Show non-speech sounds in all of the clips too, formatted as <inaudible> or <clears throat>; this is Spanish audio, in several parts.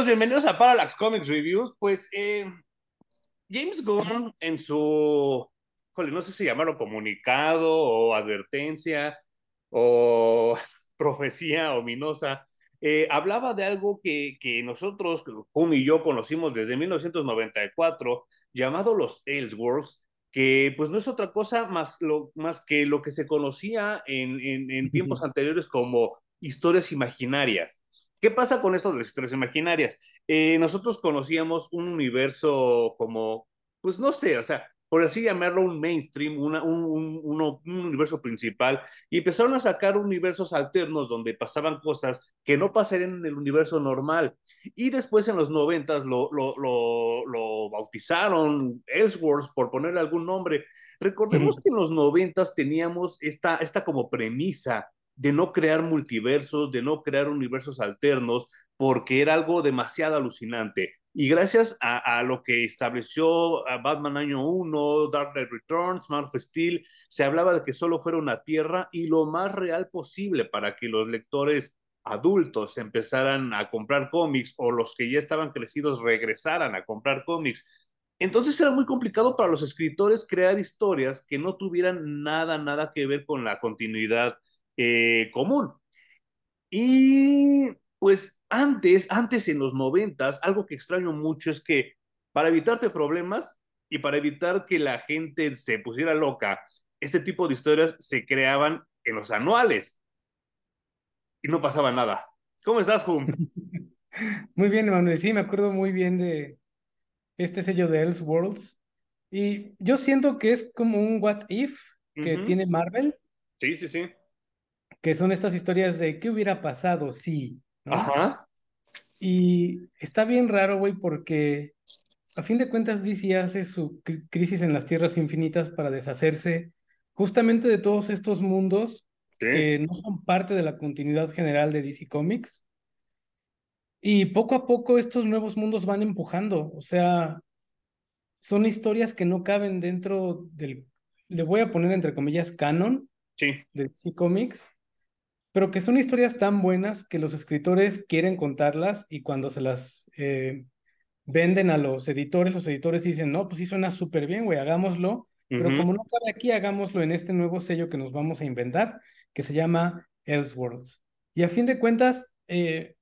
Amigos, bienvenidos a Parallax Comics Reviews. Pues eh, James Gunn en su, joder, no sé si llamarlo comunicado o advertencia o <laughs> profecía ominosa, eh, hablaba de algo que, que nosotros, Jun y yo, conocimos desde 1994, llamado los Elseworlds, que pues no es otra cosa más, lo, más que lo que se conocía en, en, en tiempos <laughs> anteriores como historias imaginarias. ¿Qué pasa con esto de las historias imaginarias? Eh, nosotros conocíamos un universo como, pues no sé, o sea, por así llamarlo un mainstream, una, un, un, uno, un, universo principal, y empezaron a sacar universos alternos donde pasaban cosas que no pasarían en el universo normal. Y después en los noventas lo, lo, lo, lo bautizaron Elseworlds por ponerle algún nombre. Recordemos que en los noventas teníamos esta, esta como premisa de no crear multiversos, de no crear universos alternos, porque era algo demasiado alucinante. Y gracias a, lo que estableció Batman Año 1, Dark Knight Returns, Man Steel, se hablaba de que solo fuera una tierra y lo más real posible para que los lectores adultos empezaran a comprar cómics o los que ya estaban crecidos regresaran a comprar cómics. Entonces era muy complicado para los escritores crear historias que no tuvieran nada, nada que ver con la continuidad eh, común. Y pues antes, antes en los noventas, algo que extraño mucho es que para evitarte problemas y para evitar que la gente se pusiera loca, este tipo de historias se creaban en los anuales y no pasaba nada. ¿Cómo estás, Hum? <laughs> Muy bien, Emanuel. Sí, me acuerdo muy bien de este sello de Elseworlds. Y yo siento que es como un what if que uh -huh. tiene Marvel. Sí, sí, sí que son estas historias de qué hubiera pasado si. ¿no? Ajá. Y está bien raro, güey, porque a fin de cuentas DC hace su crisis en las tierras infinitas para deshacerse justamente de todos estos mundos que no son parte de la continuidad general de DC Comics. Y poco a poco estos nuevos mundos van empujando, o sea, son historias que no caben dentro del, le voy a poner entre comillas, canon sí. de DC Comics, pero que son historias tan buenas que los escritores quieren contarlas y cuando se las eh, venden a los editores, los editores dicen, no, pues sí suena súper bien, güey, hagámoslo, uh -huh. pero como no cabe aquí, hagámoslo en este nuevo sello que nos vamos a inventar, que se llama Elseworlds. Y a fin de cuentas, eh,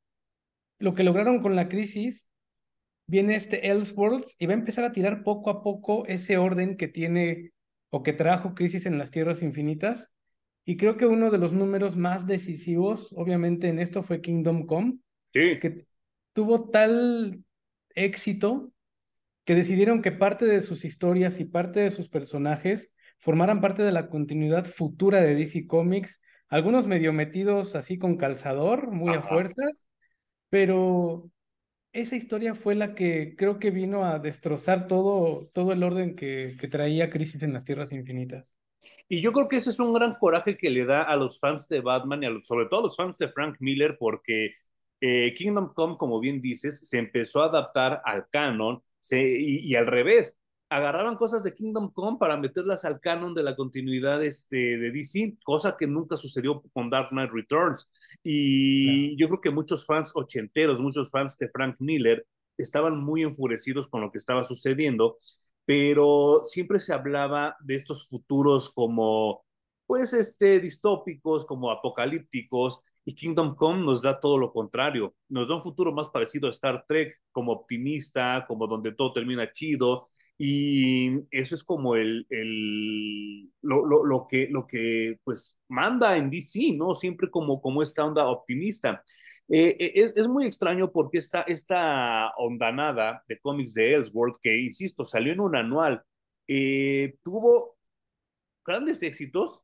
lo que lograron con la crisis, viene este Elseworlds y va a empezar a tirar poco a poco ese orden que tiene o que trajo Crisis en las Tierras Infinitas, y creo que uno de los números más decisivos, obviamente, en esto fue Kingdom Come, sí. que tuvo tal éxito que decidieron que parte de sus historias y parte de sus personajes formaran parte de la continuidad futura de DC Comics, algunos medio metidos así con calzador, muy Ajá. a fuerzas, pero esa historia fue la que creo que vino a destrozar todo, todo el orden que, que traía Crisis en las Tierras Infinitas. Y yo creo que ese es un gran coraje que le da a los fans de Batman y a los, sobre todo a los fans de Frank Miller, porque eh, Kingdom Come, como bien dices, se empezó a adaptar al canon se, y, y, al revés. Agarraban cosas de Kingdom Come para meterlas al canon de la continuidad este, de DC, cosa que nunca sucedió con Dark Knight Returns. Y claro. yo creo que muchos fans ochenteros, muchos fans de Frank Miller, estaban muy enfurecidos con lo que estaba sucediendo pero siempre se hablaba de estos futuros como, pues, este, distópicos, como apocalípticos, y Kingdom Come nos da todo lo contrario, nos da un futuro más parecido a Star Trek, como optimista, como donde todo termina chido, y eso es como el, el lo, lo, lo, que, lo que, pues, manda en DC, ¿no? Siempre como, como esta onda optimista. Eh, es, es, muy extraño porque esta, esta ondanada de cómics de Elseworld, que insisto, salió en un anual, eh, tuvo grandes éxitos,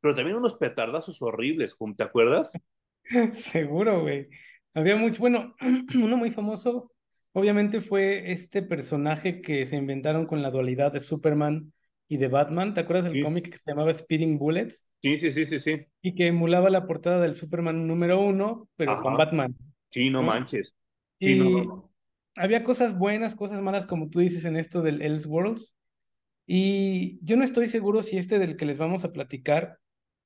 pero también unos petardazos horribles, ¿te acuerdas? <laughs> Seguro, güey. Había mucho, bueno, <clears throat> uno muy famoso, obviamente fue este personaje que se inventaron con la dualidad de Superman y de Batman. ¿Te acuerdas del sí. cómic que se llamaba Speeding Bullets? Sí, sí, sí, sí, sí. Y que emulaba la portada del Superman número uno, pero Ajá. con Batman. Sí, no, ¿no? manches. Sí, y no, no, había cosas buenas, cosas malas, como tú dices en esto del Elseworlds. Y yo no estoy seguro si este del que les vamos a platicar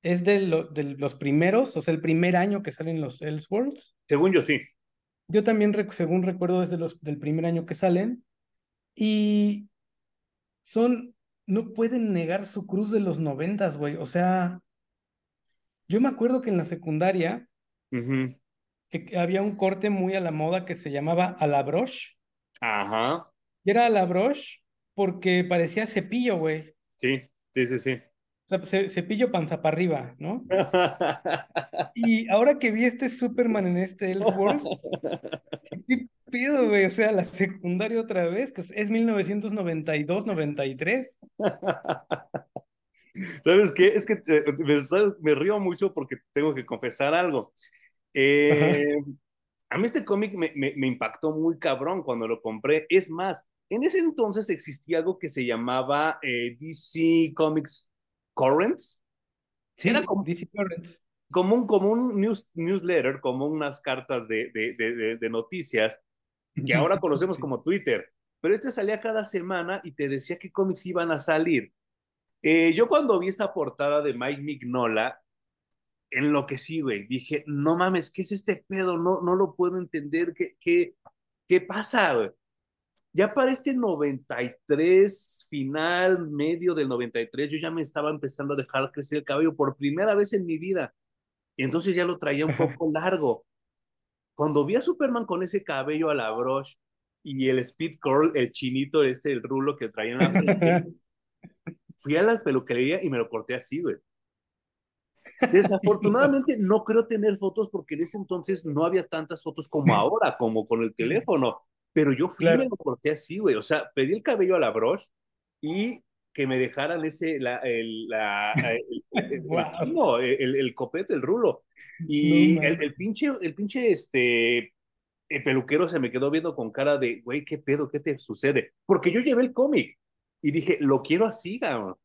es de, lo, de los primeros, o sea, el primer año que salen los Elseworlds. Según yo, sí. Yo también, según recuerdo, desde los del primer año que salen. Y son, no pueden negar su cruz de los noventas, güey. O sea, yo me acuerdo que en la secundaria había un corte muy a la moda que se llamaba a la broche. Ajá. Y era a la broche porque parecía cepillo, güey. Sí, sí, sí, sí. O sea, cepillo panza para arriba, ¿no? <laughs> y ahora que vi este Superman en este <laughs> Ellsworth, <laughs> ¿qué pido, güey? O sea, la secundaria otra vez, que es 1992, 93. <laughs> ¿Sabes qué? Es que eh, me, río mucho porque tengo que confesar algo. Eh, a mí este cómic me, me, impactó muy cabrón cuando lo compré. Es más, en ese entonces existía algo que se llamaba eh, DC Comics Currents. Sí, Era como, DC Currents. Como un, como un news, newsletter, como unas cartas de, de, de, de noticias que ahora conocemos como Twitter. Pero este salía cada semana y te decía qué cómics iban a salir. Eh, yo cuando vi esa portada de Mike Mignola, enloquecí, güey. Dije, no mames, ¿qué es este pedo? No, no lo puedo entender. ¿Qué, qué, qué pasa, güey? Ya para este 93, final, medio del 93, yo ya me estaba empezando a dejar crecer el cabello por primera vez en mi vida. Y entonces ya lo traía un <laughs> poco largo. Cuando vi a Superman con ese cabello a la broche y el speed curl, el chinito este, el rulo que traía en la <laughs> fui a la peluquería y me lo corté así, güey. Desafortunadamente no creo tener fotos porque en ese entonces no había tantas fotos como <laughs> ahora, como con el teléfono. Pero yo fui y me lo corté así, güey. O sea, pedí el cabello a la broche y que me dejaran ese, la, el, la, <laughs> el, el, copete, el rulo. Y el, el, pinche, el pinche, este, el peluquero se me quedó viendo con cara de, güey, ¿qué pedo? ¿Qué te sucede? Porque yo llevé el cómic y dije, lo quiero así, cabrón.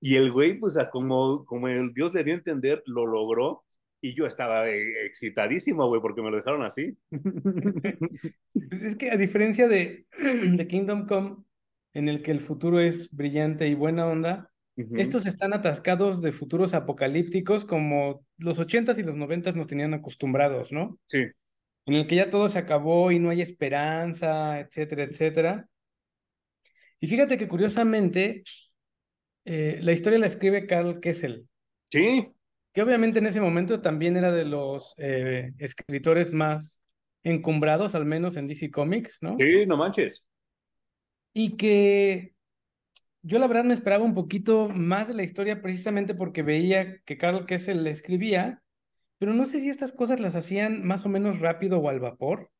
Y el güey, pues, como, como el Dios le dio a entender, lo logró. Y yo estaba eh, excitadísimo, güey, porque me lo dejaron así. <laughs> es que a diferencia de, de Kingdom Come, en el que el futuro es brillante y buena onda, estos están atascados de futuros apocalípticos como los ochentas y los noventas nos tenían acostumbrados, ¿no? Sí. En el que ya todo se acabó y no hay esperanza, etcétera, etcétera. Y fíjate que curiosamente, eh, la historia la escribe Carl Kessel. Sí. Que obviamente en ese momento también era de los eh, escritores más encumbrados, al menos en DC Comics, ¿no? Sí, no manches. Y que yo la verdad me esperaba un poquito más de la historia precisamente porque veía que Carl Kessel le escribía, pero no sé si estas cosas las hacían más o menos rápido o al vapor.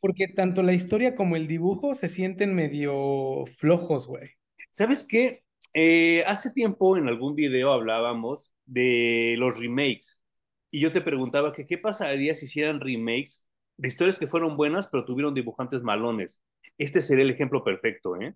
Porque tanto la historia como el dibujo se sienten medio flojos, güey. ¿Sabes qué? Eh, hace tiempo en algún video hablábamos de los remakes y yo te preguntaba que qué pasaría si hicieran remakes de historias que fueron buenas pero tuvieron dibujantes malones. Este sería el ejemplo perfecto, ¿eh?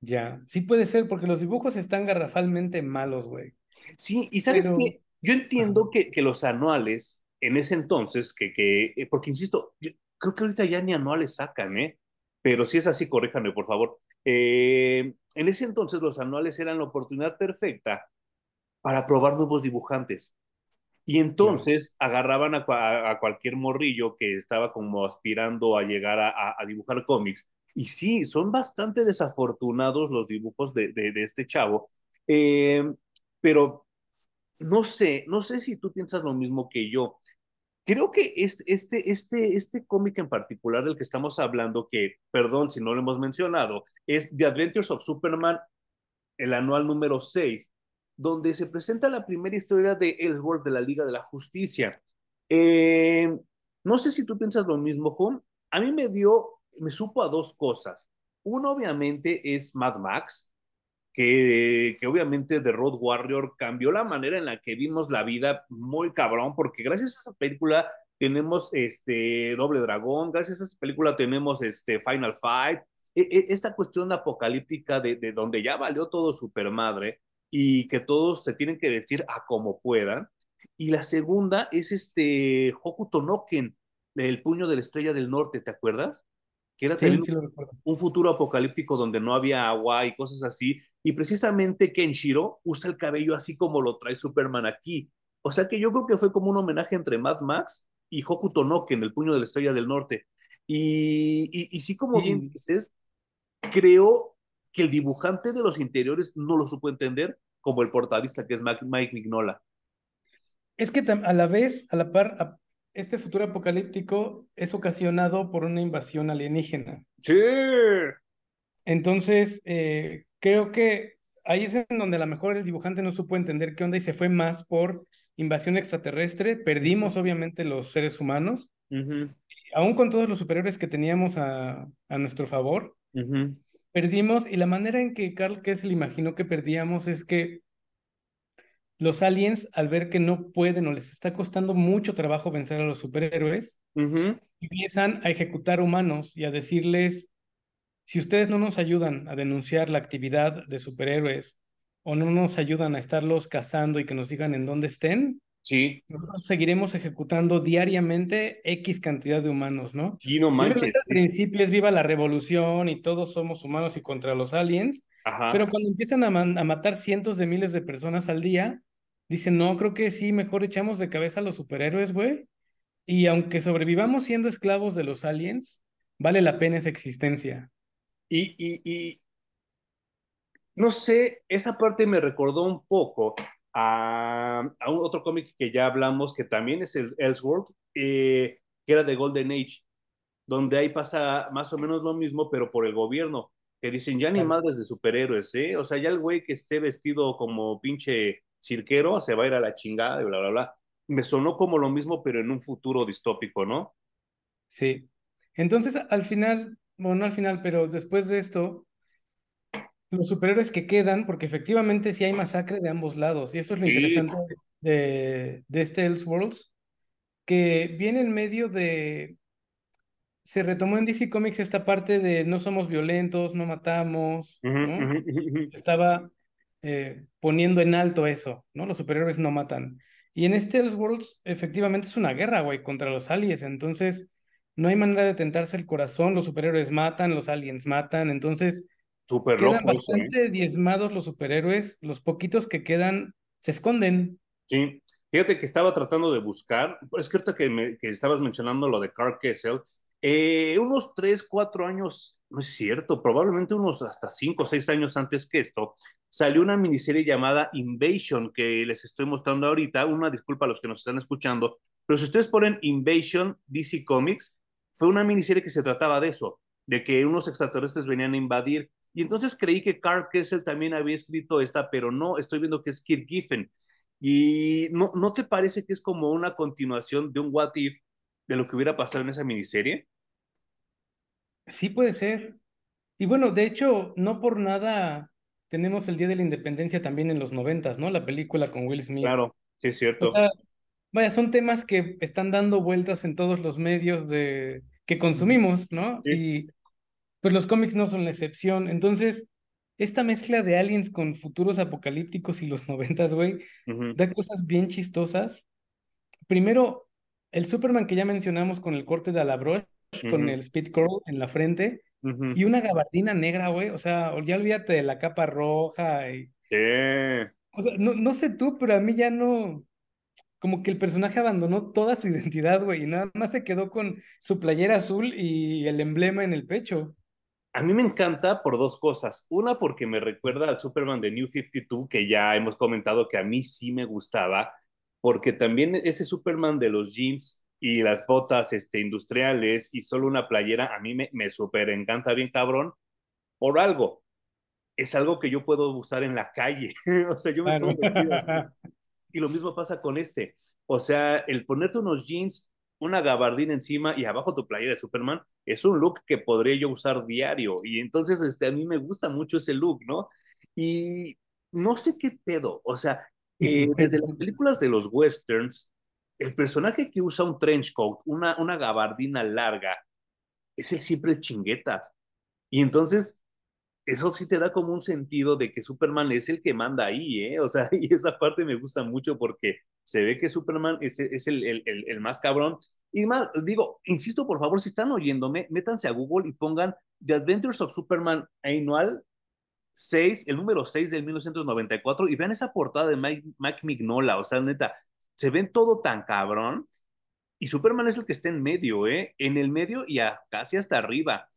Ya, sí puede ser porque los dibujos están garrafalmente malos, güey. Sí, y sabes que yo entiendo que, que, los anuales en ese entonces, que, que eh, porque insisto, creo que ahorita ya ni anuales sacan, ¿eh? Pero si es así, corríjame, por favor. Eh, en ese entonces los anuales eran la oportunidad perfecta para probar nuevos dibujantes. Y entonces agarraban a, cualquier morrillo que estaba como aspirando a llegar a, dibujar cómics. Y sí, son bastante desafortunados los dibujos de, este chavo. Eh, pero no sé, no sé si tú piensas lo mismo que yo. Creo que este, este, este, este cómic en particular del que estamos hablando, que, perdón si no lo hemos mencionado, es The Adventures of Superman, el anual número 6, donde se presenta la primera historia de Ellsworth de la Liga de la Justicia. Eh, no sé si tú piensas lo mismo, Juan. A mí me dio, me supo a dos cosas. Uno, obviamente, es Mad Max, que, que, obviamente The Road Warrior cambió la manera en la que vimos la vida muy cabrón, porque gracias a esa película tenemos este Doble Dragón, gracias a esa película tenemos este Final Fight, e, e, esta cuestión apocalíptica de, de donde ya valió todo super madre y que todos se tienen que decir a como puedan. Y la segunda es este Hokuto Noken, el puño de la estrella del norte, ¿te acuerdas? Que era un futuro apocalíptico donde no había agua y cosas así, y precisamente Kenshiro usa el cabello así como lo trae Superman aquí. O sea que yo creo que fue como un homenaje entre Mad Max y Hokuto no en el puño de la estrella del norte. Y, y, y sí, como bien dices, creo que el dibujante de los interiores no lo supo entender, como el portadista que es Mike Mignola. Es que a la vez, a la par, este futuro apocalíptico es ocasionado por una invasión alienígena. Sí. Entonces, eh, creo que ahí es en donde a lo mejor el dibujante no supo entender qué onda y se fue más por invasión extraterrestre. Perdimos, obviamente, los seres humanos. Aún con todos los superiores que teníamos a, a nuestro favor, perdimos. Y la manera en que Carl Kessel imaginó que perdíamos es que los aliens, al ver que no pueden o les está costando mucho trabajo vencer a los superhéroes, empiezan a ejecutar humanos y a decirles, si ustedes no nos ayudan a denunciar la actividad de superhéroes o no nos ayudan a estarlos cazando y que nos digan en dónde estén, sí. nosotros seguiremos ejecutando diariamente X cantidad de humanos, ¿no? Y no manches. Al principio es viva la revolución y todos somos humanos y contra los aliens, pero cuando empiezan a, a matar cientos de miles de personas al día, Dicen, no, creo que sí, mejor echamos de cabeza a los superhéroes, güey. Y aunque sobrevivamos siendo esclavos de los aliens, vale la pena esa existencia. Y, y, y no sé, esa parte me recordó un poco a, a un otro cómic que ya hablamos, que también es el Elseworld, eh, que era de Golden Age, donde ahí pasa más o menos lo mismo, pero por el gobierno, que dicen, ya ni madres de superhéroes, ¿eh? O sea, ya el güey que esté vestido como pinche cirquero se va a ir a la chingada y bla, bla, bla. Me sonó como lo mismo, pero en un futuro distópico, ¿no? Sí. Entonces, al final, bueno, no al final, pero después de esto, los superhéroes que quedan, porque efectivamente sí hay masacre de ambos lados, y esto es lo interesante de, de este Elseworlds, que viene en medio de... Se retomó en DC Comics esta parte de no somos violentos, no matamos, ¿no? Estaba eh, poniendo en alto eso, ¿no? Los superhéroes no matan. Y en este Elseworlds, efectivamente, es una guerra, güey, contra los aliens. Entonces, no hay manera de tentarse el corazón. Los superhéroes matan, los aliens matan. Entonces, Super quedan ¿eh? bastante diezmados los superhéroes. Los poquitos que quedan se esconden. Sí, fíjate que estaba tratando de buscar. Es que ahorita que, me, que estabas mencionando lo de Carl Kessel, eh, unos tres, cuatro años, no es cierto, probablemente unos hasta cinco o seis años antes que esto, salió una miniserie llamada Invasion que les estoy mostrando ahorita. Una disculpa a los que nos están escuchando, pero si ustedes ponen Invasion DC Comics, fue una miniserie que se trataba de eso, de que unos extraterrestres venían a invadir. Y entonces creí que Carl Kessel también había escrito esta, pero no, estoy viendo que es Kirk Giffen. ¿Y no, no te parece que es como una continuación de un What If de lo que hubiera pasado en esa miniserie? Sí puede ser. Y bueno, de hecho, no por nada tenemos el Día de la Independencia también en los noventas, ¿no? La película con Will Smith. Claro, sí es cierto. O sea, vaya, son temas que están dando vueltas en todos los medios de que consumimos, ¿no? Y pues los cómics no son la excepción. Entonces, esta mezcla de aliens con futuros apocalípticos y los <laughs> noventas, güey, da cosas bien chistosas. Primero, el Superman que ya mencionamos con el corte de Alabroche, con el Speed Curl en la frente, y una gabardina negra, güey. O sea, ya olvídate de la capa roja. Y... O sea, no, no sé tú, pero a mí ya no. Como que el personaje abandonó toda su identidad, güey, y nada más se quedó con su playera azul y el emblema en el pecho. A mí me encanta por dos cosas. Una, porque me recuerda al Superman de New 52, que ya hemos comentado que a mí sí me gustaba, porque también ese Superman de los jeans y las botas este, industriales y solo una playera, a mí me, me súper encanta bien cabrón, por algo. Es algo que yo puedo usar en la calle. <laughs> o sea, yo me puedo <laughs> Y lo mismo pasa con este. O sea, el ponerte unos jeans, una gabardina encima y abajo tu playera de Superman, es un look que podría yo usar diario. Y entonces este, a mí me gusta mucho ese look, ¿no? Y no sé qué pedo. O sea, eh, desde las películas de los westerns, el personaje que usa un trench coat, una, una gabardina larga, es el siempre el chingueta. Y entonces, eso sí te da como un sentido de que Superman es el que manda ahí, ¿eh? O sea, <laughs> y esa parte me gusta mucho porque se ve que Superman es, es el, el, el, más cabrón. Y más, digo, insisto, por favor, si están oyéndome, métanse a Google y pongan The Adventures of Superman Annual 6, el número 6 del 1994, y vean esa portada de Mike, Mike Mignola, o sea, neta, se ven todo tan cabrón. y Superman es el que está en medio, ¿eh? En el medio y a, casi hasta arriba.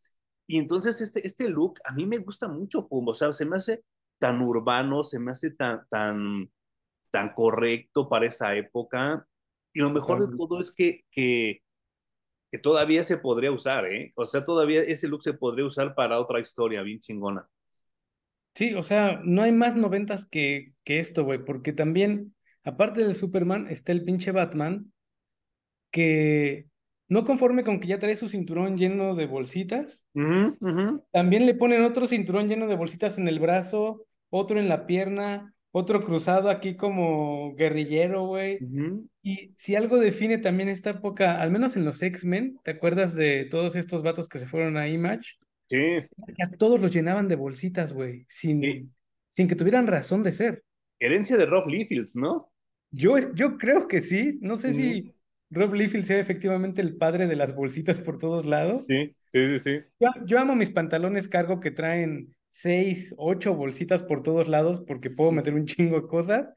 Y entonces este, este look a mí me gusta mucho, o sea, se me hace tan urbano, se me hace tan, tan, tan correcto para esa época. Y lo mejor de todo es que, que, que todavía se podría usar, ¿eh? O sea, todavía ese look se podría usar para otra historia bien chingona. Sí, o sea, no hay más noventas que, que esto, güey, porque también, aparte del Superman, está el pinche Batman, que no conforme con que ya trae su cinturón lleno de bolsitas, también le ponen otro cinturón lleno de bolsitas en el brazo, otro en la pierna, otro cruzado aquí como guerrillero, güey. Y si algo define también esta época, al menos en los X-Men, ¿te acuerdas de todos estos vatos que se fueron a Image? Sí. A todos los llenaban de bolsitas, güey, sin, sin que tuvieran razón de ser. Herencia de Rob Liefeld, ¿no? Yo, yo creo que sí. No sé si Rob Liefeld sea efectivamente el padre de las bolsitas por todos lados. Sí, sí, sí. Yo, amo mis pantalones cargo que traen seis, ocho bolsitas por todos lados porque puedo meter un chingo de cosas,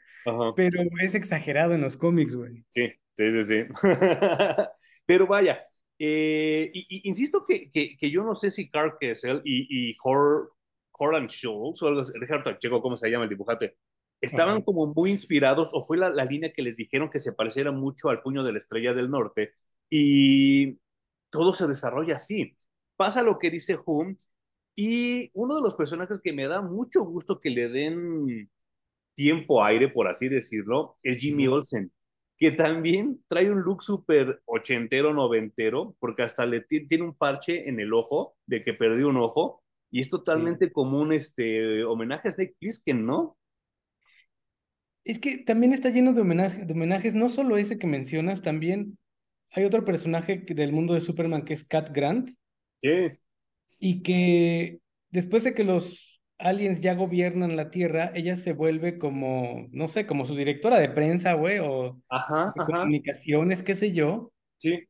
pero es exagerado en los cómics, güey. Sí, sí, sí, sí. <laughs> pero vaya, eh, y, insisto que, que, yo no sé si Carl Kessel y, y Hor, Horan Schultz, o algo así, Checo, ¿cómo se llama el dibujante? Estaban como muy inspirados o fue la, la, línea que les dijeron que se pareciera mucho al puño de la estrella del norte y todo se desarrolla así. Pasa lo que dice Hum y uno de los personajes que me da mucho gusto que le den tiempo aire, por así decirlo, es Jimmy Olsen, que también trae un look súper ochentero, noventero, porque hasta le tiene un parche en el ojo de que perdió un ojo y es totalmente como un este, homenaje a Snake Plissken, ¿no? Es que también está lleno de, homenaje, de homenajes, no solo ese que mencionas, también hay otro personaje del mundo de Superman que es Cat Grant. Sí. Y que después de que los aliens ya gobiernan la Tierra, ella se vuelve como, no sé, como su directora de prensa, güey, o ajá, de comunicaciones, qué sé yo. Sí.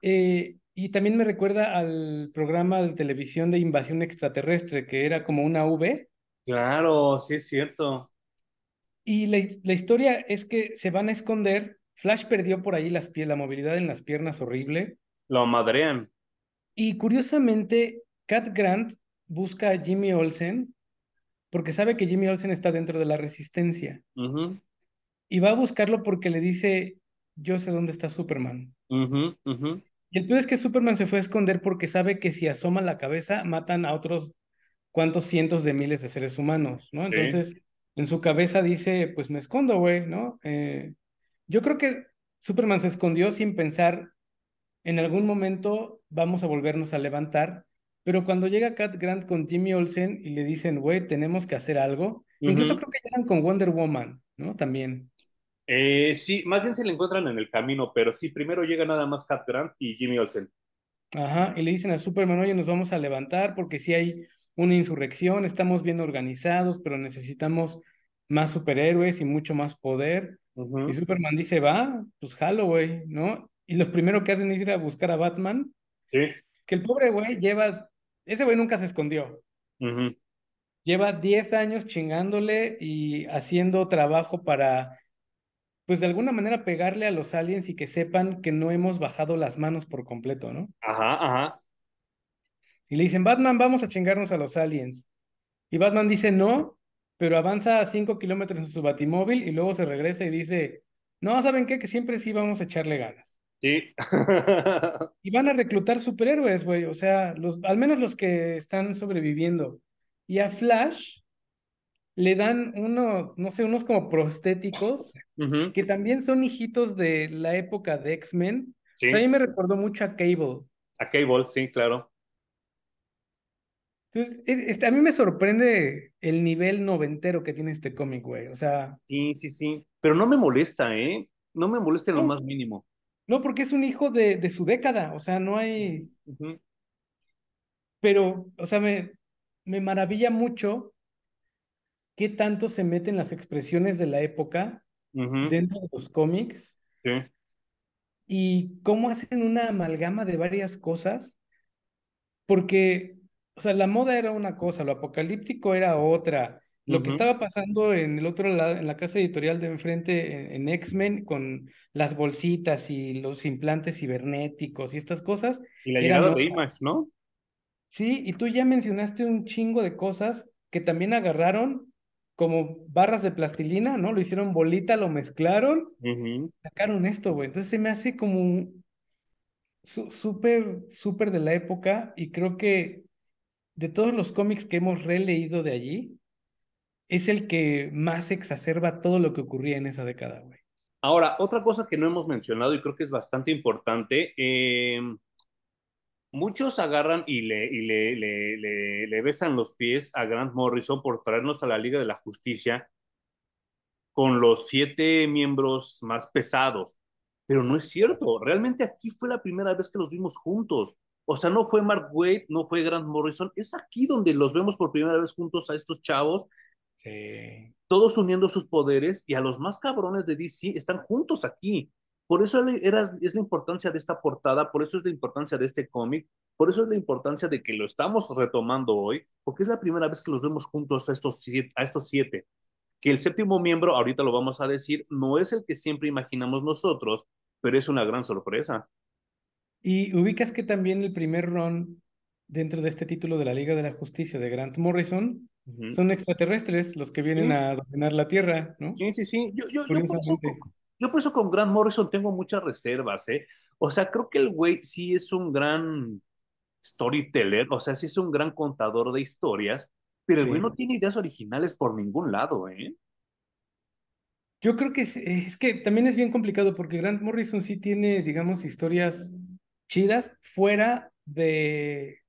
Eh, y también me recuerda al programa de televisión de invasión extraterrestre, que era como una V. Claro, sí es cierto. Y la, historia es que se van a esconder. Flash perdió por ahí las la movilidad en las piernas horrible. Lo madrean. Y curiosamente, Cat Grant busca a Jimmy Olsen porque sabe que Jimmy Olsen está dentro de la resistencia. Y va a buscarlo porque le dice, yo sé dónde está Superman. Y el peor es que Superman se fue a esconder porque sabe que si asoma la cabeza matan a otros cuantos cientos de miles de seres humanos, ¿no? Entonces, en su cabeza dice, pues me escondo, güey, ¿no? Eh, yo creo que Superman se escondió sin pensar, en algún momento vamos a volvernos a levantar, pero cuando llega Cat Grant con Jimmy Olsen y le dicen, güey, tenemos que hacer algo, incluso creo que llegan con Wonder Woman, ¿no? También. Eh, sí, más bien se le encuentran en el camino, pero sí, primero llega nada más Cat Grant y Jimmy Olsen. Ajá, y le dicen a Superman, oye, nos vamos a levantar porque si hay una insurrección, estamos bien organizados, pero necesitamos más superhéroes y mucho más poder. Y Superman dice, va, pues jalo, güey, ¿no? Y lo primero que hacen es ir a buscar a Batman. Sí. Que el pobre güey lleva, ese güey nunca se escondió. Lleva 10 años chingándole y haciendo trabajo para, pues de alguna manera pegarle a los aliens y que sepan que no hemos bajado las manos por completo, ¿no? Ajá, ajá. Y le dicen, Batman, vamos a chingarnos a los aliens. Y Batman dice, no, pero avanza a 5 kilómetros en su batimóvil y luego se regresa y dice, no, ¿saben qué? Que siempre sí vamos a echarle ganas. Sí. <laughs> y van a reclutar superhéroes, güey, o sea, los, al menos los que están sobreviviendo. Y a Flash le dan unos, no sé, unos como prostéticos, que también son hijitos de la época de X-Men. Sí. a mí me recordó mucho a Cable. A Cable, sí, claro. Entonces, a mí me sorprende el nivel noventero que tiene este cómic, güey. O sea. Sí, sí, sí. Pero no me molesta, ¿eh? No me molesta en lo más mínimo. No, porque es un hijo de, de su década. O sea, no hay. Pero, o sea, me, me maravilla mucho qué tanto se meten las expresiones de la época dentro de los cómics. Sí. Y cómo hacen una amalgama de varias cosas. Porque o sea, la moda era una cosa, lo apocalíptico era otra, lo que estaba pasando en el otro lado, en la casa editorial de enfrente, en, X-Men, con las bolsitas y los implantes cibernéticos y estas cosas. Y la llegada de Image, ¿no? Sí, y tú ya mencionaste un chingo de cosas que también agarraron como barras de plastilina, ¿no? Lo hicieron bolita, lo mezclaron, sacaron esto, güey. Entonces se me hace como súper, súper de la época y creo que de todos los cómics que hemos releído de allí, es el que más exacerba todo lo que ocurría en esa década, güey. Ahora, otra cosa que no hemos mencionado y creo que es bastante importante, eh, muchos agarran y, le, le, besan los pies a Grant Morrison por traernos a la Liga de la Justicia con los siete miembros más pesados. Pero no es cierto, realmente aquí fue la primera vez que los vimos juntos. O sea, no fue Mark Wade, no fue Grant Morrison, es aquí donde los vemos por primera vez juntos a estos chavos Sí. Todos uniendo sus poderes y a los más cabrones de DC están juntos aquí. Por eso era, es la importancia de esta portada, por eso es la importancia de este cómic, por eso es la importancia de que lo estamos retomando hoy, porque es la primera vez que los vemos juntos a estos siete. A estos siete. Que el séptimo miembro, ahorita lo vamos a decir, no es el que siempre imaginamos nosotros, pero es una gran sorpresa. Y ubicas que también el primer run dentro de este título de la Liga de la Justicia de Grant Morrison son extraterrestres los que vienen a dominar la Tierra, ¿no? Sí, sí, sí. Yo, yo, yo, por eso, yo, por eso, con Grant Morrison tengo muchas reservas, ¿eh? O sea, creo que el güey sí es un gran storyteller, o sea, sí es un gran contador de historias, pero el güey no tiene ideas originales por ningún lado, ¿eh? Yo creo que es, es, que también es bien complicado porque Grant Morrison sí tiene, digamos, historias chidas fuera de,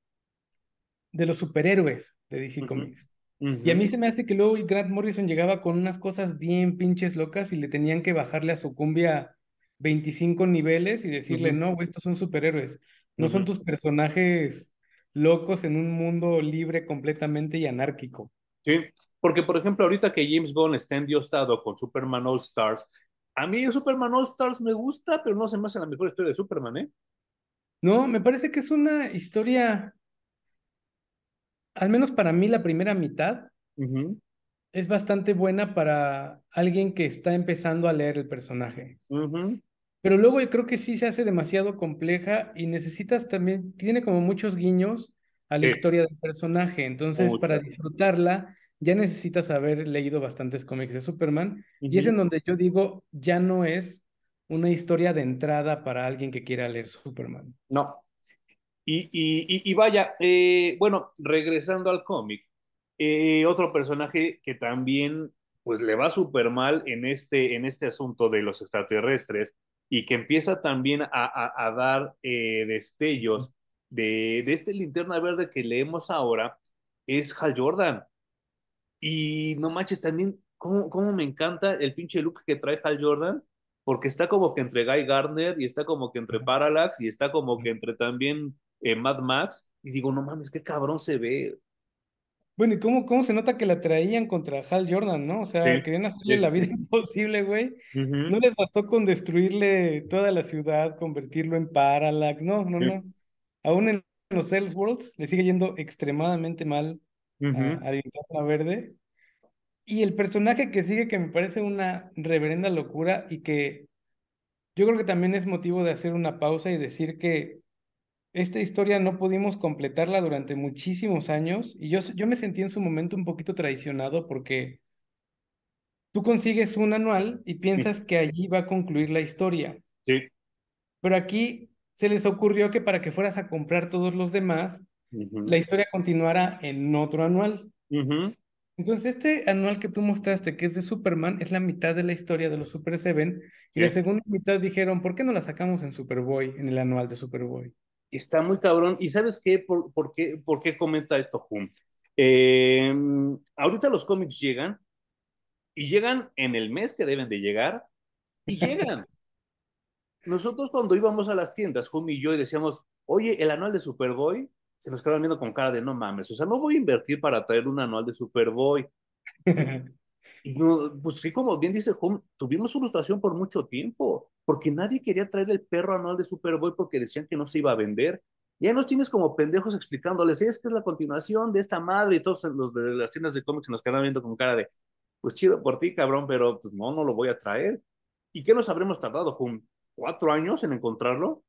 de los superhéroes de DC Comics. Y a mí se me hace que luego Grant Morrison llegaba con unas cosas bien pinches locas y le tenían que bajarle a su cumbia 25 niveles y decirle, no, estos son superhéroes, no son tus personajes locos en un mundo libre completamente y anárquico. Sí, porque por ejemplo ahorita que James Gunn está endiosado con Superman All Stars, a mí Superman All Stars me gusta, pero no se me hace la mejor historia de Superman, ¿eh? No, me parece que es una historia al menos para mí la primera mitad es bastante buena para alguien que está empezando a leer el personaje. Pero luego yo creo que sí se hace demasiado compleja y necesitas también, tiene como muchos guiños a la historia del personaje. Entonces, para disfrutarla, ya necesitas haber leído bastantes cómics de Superman. Y es en donde yo digo, ya no es una historia de entrada para alguien que quiera leer Superman. No, y, vaya, eh, bueno, regresando al cómic, eh, otro personaje que también pues le va súper mal en este, en este asunto de los extraterrestres y que empieza también a, dar eh, destellos de, de este linterna verde que leemos ahora, es Hal Jordan. Y no manches, también, ¿cómo, cómo me encanta el pinche look que trae Hal Jordan? Porque está como que entre Guy Gardner y está como que entre Parallax y está como que entre también eh, Mad Max, y digo, no mames, qué cabrón se ve. Bueno, ¿y cómo, cómo se nota que la traían contra Hal Jordan, no? O sea, querían hacerle la vida imposible, güey. No les bastó con destruirle toda la ciudad, convertirlo en Parallax, no, no, no. Aún en los Worlds le sigue yendo extremadamente mal a, a Verde. Y el personaje que sigue, que me parece una reverenda locura y que yo creo que también es motivo de hacer una pausa y decir que esta historia no pudimos completarla durante muchísimos años y yo, yo me sentí en su momento un poquito traicionado porque tú consigues un anual y piensas que allí va a concluir la historia. Sí. Pero aquí se les ocurrió que para que fueras a comprar todos los demás, la historia continuara en otro anual. Entonces, este anual que tú mostraste, que es de Superman, es la mitad de la historia de los Super Seven, y la segunda mitad dijeron, ¿por qué no la sacamos en Superboy, en el anual de Superboy? está muy cabrón. ¿Y sabes qué? ¿Por, por qué, por qué comenta esto Hum? Eh, ahorita los cómics llegan y llegan en el mes que deben de llegar y llegan. <laughs> Nosotros cuando íbamos a las tiendas, Hum y yo, y decíamos, oye, el anual de Superboy, se nos quedaban viendo con cara de no mames, o sea, no voy a invertir para traer un anual de Superboy. <laughs> No, pues sí, como bien dice Hum, tuvimos frustración por mucho tiempo, porque nadie quería traer el perro anual de Superboy porque decían que no se iba a vender. Ya nos tienes como pendejos explicándoles, es que es la continuación de esta madre y todos los de las tiendas de cómics nos quedan viendo con cara de, pues chido por ti, cabrón, pero pues no, no lo voy a traer. ¿Y qué nos habremos tardado? ¿Con cuatro años en encontrarlo?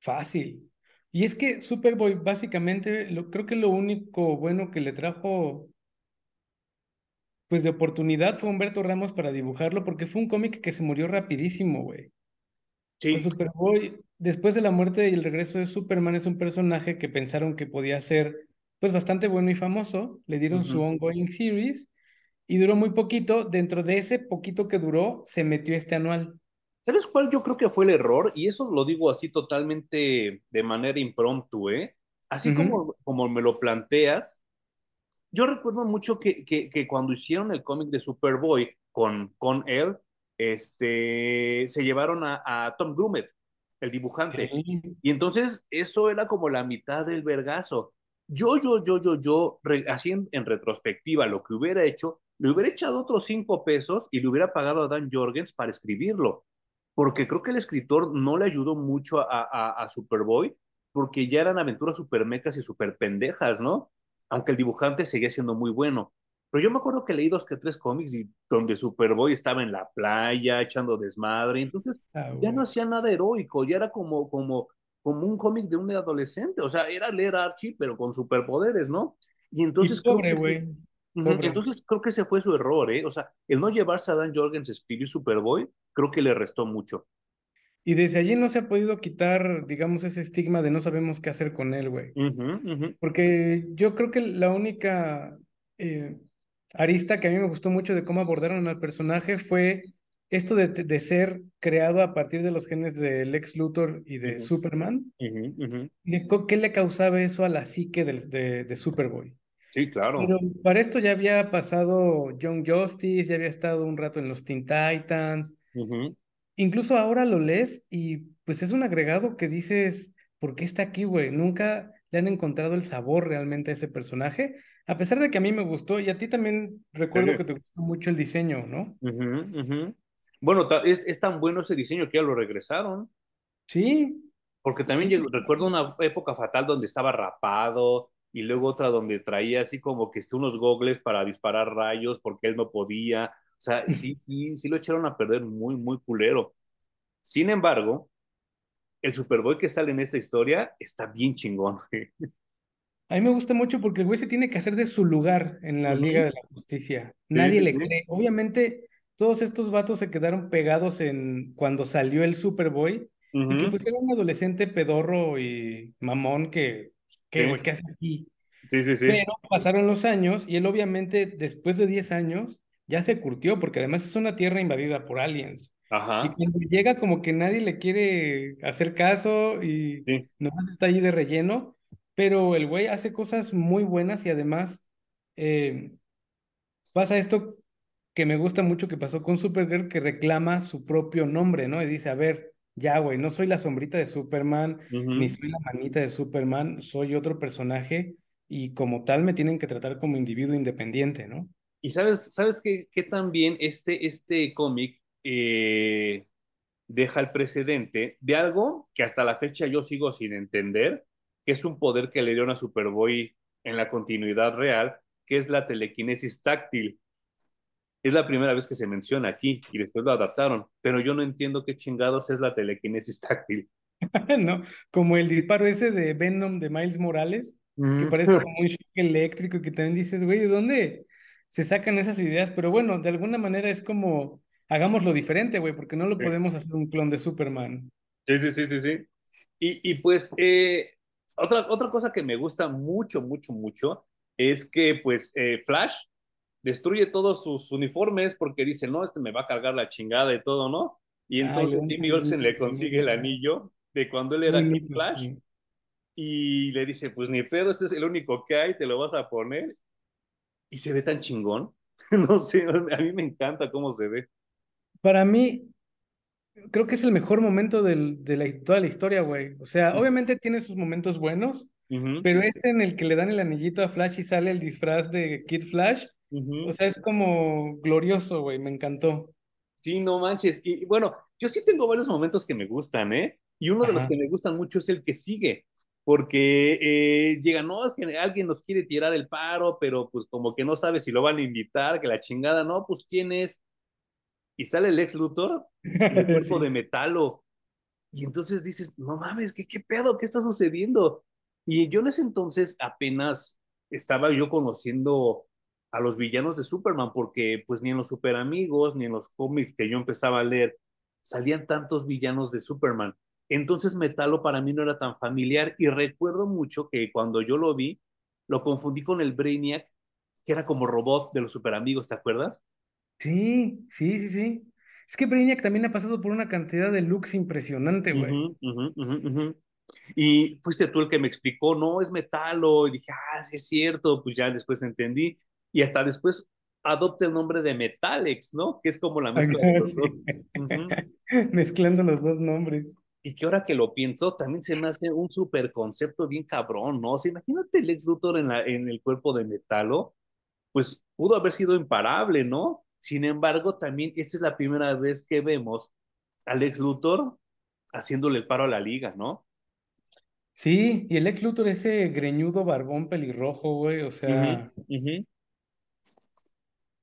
Fácil. Y es que Superboy básicamente lo, creo que lo único bueno que le trajo pues de oportunidad fue Humberto Ramos para dibujarlo porque fue un cómic que se murió rapidísimo, güey. Sí. Pues Superboy, después de la muerte y el regreso de Superman, es un personaje que pensaron que podía ser pues bastante bueno y famoso. Le dieron su ongoing series y duró muy poquito. Dentro de ese poquito que duró, se metió este anual. ¿Sabes cuál yo creo que fue el error? Y eso lo digo así totalmente de manera impromptu, ¿eh? Así como, como me lo planteas, yo recuerdo mucho que, que, que cuando hicieron el cómic de Superboy con, con él, este, se llevaron a, a Tom Grumet, el dibujante. Y entonces eso era como la mitad del vergazo. Yo, yo, yo, yo, yo, re, así en, en, retrospectiva, lo que hubiera hecho, le hubiera echado otros cinco pesos y le hubiera pagado a Dan Jorgens para escribirlo. Porque creo que el escritor no le ayudó mucho a, a, a Superboy, porque ya eran aventuras super mecas y super pendejas, ¿no? Aunque el dibujante seguía siendo muy bueno. Pero yo me acuerdo que leí dos que tres cómics y donde Superboy estaba en la playa echando desmadre, entonces ah, ya no hacía nada heroico, ya era como, como, como un cómic de un adolescente, o sea, era leer Archie, pero con superpoderes, ¿no? Y entonces... Y pobre, güey. Entonces creo que ese fue su error, ¿eh? O sea, el no llevarse a Dan Jorgens escribir Superboy, creo que le restó mucho. Y desde allí no se ha podido quitar, digamos, ese estigma de no sabemos qué hacer con él, güey. Uh -huh, uh -huh. Porque yo creo que la única eh, arista que a mí me gustó mucho de cómo abordaron al personaje fue esto de, de ser creado a partir de los genes de Lex Luthor y de uh -huh. Superman. ¿Y qué le causaba eso a la psique de, de, de Superboy? Sí, claro. Pero para esto ya había pasado Young Justice, ya había estado un rato en los Teen Titans. Uh -huh. Incluso ahora lo lees y pues es un agregado que dices, ¿por qué está aquí, güey? Nunca le han encontrado el sabor realmente a ese personaje, a pesar de que a mí me gustó y a ti también recuerdo que te gustó mucho el diseño, ¿no? Uh -huh, uh -huh. Bueno, es, es, tan bueno ese diseño que ya lo regresaron. Sí. Porque también sí. recuerdo una época fatal donde estaba rapado, y luego otra donde traía así como que unos gogles para disparar rayos porque él no podía. O sea, sí, sí, sí lo echaron a perder muy, muy culero. Sin embargo, el Superboy que sale en esta historia está bien chingón. A mí me gusta mucho porque el güey se tiene que hacer de su lugar en la. Liga de la Justicia. Nadie sí, sí, le cree. Obviamente, todos estos vatos se quedaron pegados en cuando salió el Superboy. Uh -huh. Y que pues era un adolescente pedorro y mamón que ¿qué, güey, qué hace aquí? Sí, sí, sí. Pero pasaron los años y él obviamente después de 10 años ya se curtió porque además es una tierra invadida por aliens. Ajá. Y cuando llega como que nadie le quiere hacer caso y sí. nomás está allí de relleno, pero el güey hace cosas muy buenas y además eh, pasa esto que me gusta mucho que pasó con Supergirl que reclama su propio nombre, ¿no? Y dice, a ver, ya, güey, no soy la sombrita de Superman, uh -huh. ni soy la manita de Superman, soy otro personaje y como tal me tienen que tratar como individuo independiente, ¿no? Y sabes, sabes que, que también este, este cómic eh, deja el precedente de algo que hasta la fecha yo sigo sin entender, que es un poder que le dieron a Superboy en la continuidad real, que es la telequinesis táctil. Es la primera vez que se menciona aquí y después lo adaptaron, pero yo no entiendo qué chingados es la telequinesis <laughs> táctil. <laughs> no, como el disparo ese de Venom de Miles Morales, mm. que parece <laughs> como un shock eléctrico y que también dices, güey, ¿de dónde se sacan esas ideas? Pero bueno, de alguna manera es como, hagámoslo diferente, güey, porque no lo sí. podemos hacer un clon de Superman. Sí, sí, sí, sí, sí. Y, y pues, eh, otra, otra cosa que me gusta mucho, mucho, mucho, es que pues eh, Flash destruye todos sus uniformes porque dice, no, este me va a cargar la chingada y todo, ¿no? Y entonces Ay, Jimmy Olsen le consigue el anillo de cuando él era Kid Flash y le dice, pues ni pedo, este es el único que hay, te lo vas a poner. Y se ve tan chingón. <laughs> no sé, a mí me encanta cómo se ve. Para mí, creo que es el mejor momento del, de la, toda la historia, güey. O sea, obviamente tiene sus momentos buenos, uh -huh. pero este en el que le dan el anillito a Flash y sale el disfraz de Kid Flash, Uh -huh. O sea, es como glorioso, güey, me encantó. Sí, no manches. Y, y, bueno, yo sí tengo varios momentos que me gustan, ¿eh? Y uno Ajá. de los que me gustan mucho es el que sigue, porque eh, llega, no, es que alguien nos quiere tirar el paro, pero pues como que no sabe si lo van a invitar, que la chingada, no, pues quién es. Y sale el ex Luthor el <laughs> cuerpo Sí. de metalo. Y entonces dices, no mames, ¿qué, ¿qué pedo? ¿Qué está sucediendo? Y yo en ese entonces apenas estaba yo conociendo a los villanos de Superman, porque pues ni en los Super Amigos, ni en los cómics que yo empezaba a leer, salían tantos villanos de Superman. Entonces Metalo para mí no era tan familiar y recuerdo mucho que cuando yo lo vi, lo confundí con el Brainiac, que era como robot de los Super Amigos, ¿te acuerdas? Sí, sí, sí, sí. Es que Brainiac también ha pasado por una cantidad de looks impresionante, güey. Uh -huh, uh -huh, uh -huh. Y fuiste tú el que me explicó, no, es metalo. Y dije, ah, sí es cierto. Pues ya después entendí. Y hasta después adopta el nombre de Metalex, ¿no? Que es como la mezcla de los dos. <laughs> Uh -huh. Mezclando los dos nombres. Y que ahora que lo pienso, también se me hace un super concepto bien cabrón, ¿no? O sea, imagínate el ex Luthor en, la, en el cuerpo de Metalo, pues pudo haber sido imparable, ¿no? Sin embargo, también esta es la primera vez que vemos al ex Luthor haciéndole el paro a la liga, ¿no? Sí, y el ex Luthor, ese greñudo barbón pelirrojo, güey, o sea, uh -huh, uh -huh.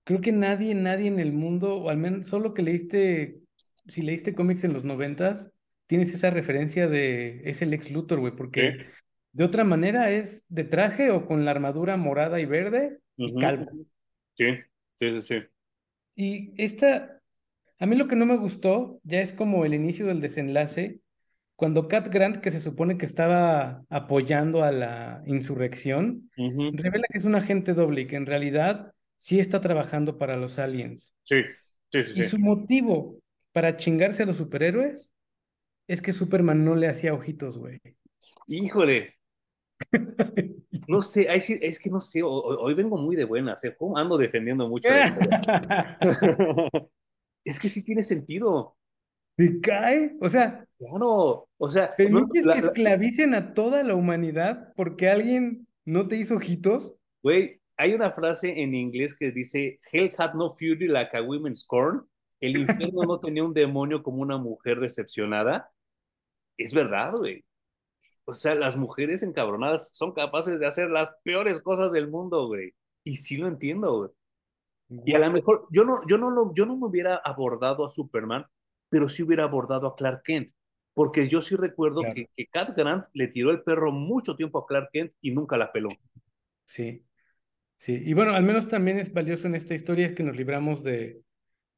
Creo que nadie, nadie en el mundo, o al menos solo que leíste, si leíste cómics en los noventas, tienes esa referencia de es el ex Luthor, güey, porque de otra manera es de traje o con la armadura morada y verde y calvo. Sí, sí, sí, sí. Y esta, a mí lo que no me gustó ya es como el inicio del desenlace, cuando Cat Grant, que se supone que estaba apoyando a la insurrección, revela que es un agente doble y que en realidad sí está trabajando para los aliens. Sí, sí, sí, Y sí. su motivo para chingarse a los superhéroes es que Superman no le hacía ojitos, güey. Híjole, <laughs> no sé, es que no sé, ho- ho- hoy, vengo muy de buenas, ¿eh? ¿Cómo ando defendiendo mucho? de- <laughs> es que sí tiene sentido, ¿Te cae? O sea, claro, o sea, no, ¿permites la- que la- esclavicen a toda la humanidad porque alguien no te hizo ojitos? güey, hay una frase en inglés que dice, Hell had no fury like a woman's scorn, el infierno no tenía un demonio como una mujer decepcionada, es verdad, güey. O sea, las mujeres encabronadas son capaces de hacer las peores cosas del mundo, güey. Y sí lo entiendo, güey. Y a lo mejor, yo no, yo no lo, yo no me hubiera abordado a Superman, pero sí hubiera abordado a Clark Kent. Porque yo sí recuerdo Claro. que, que Cat Grant le tiró el perro mucho tiempo a Clark Kent y nunca la peló. Sí, sí. Y bueno, al menos también es valioso en esta historia es que nos libramos de,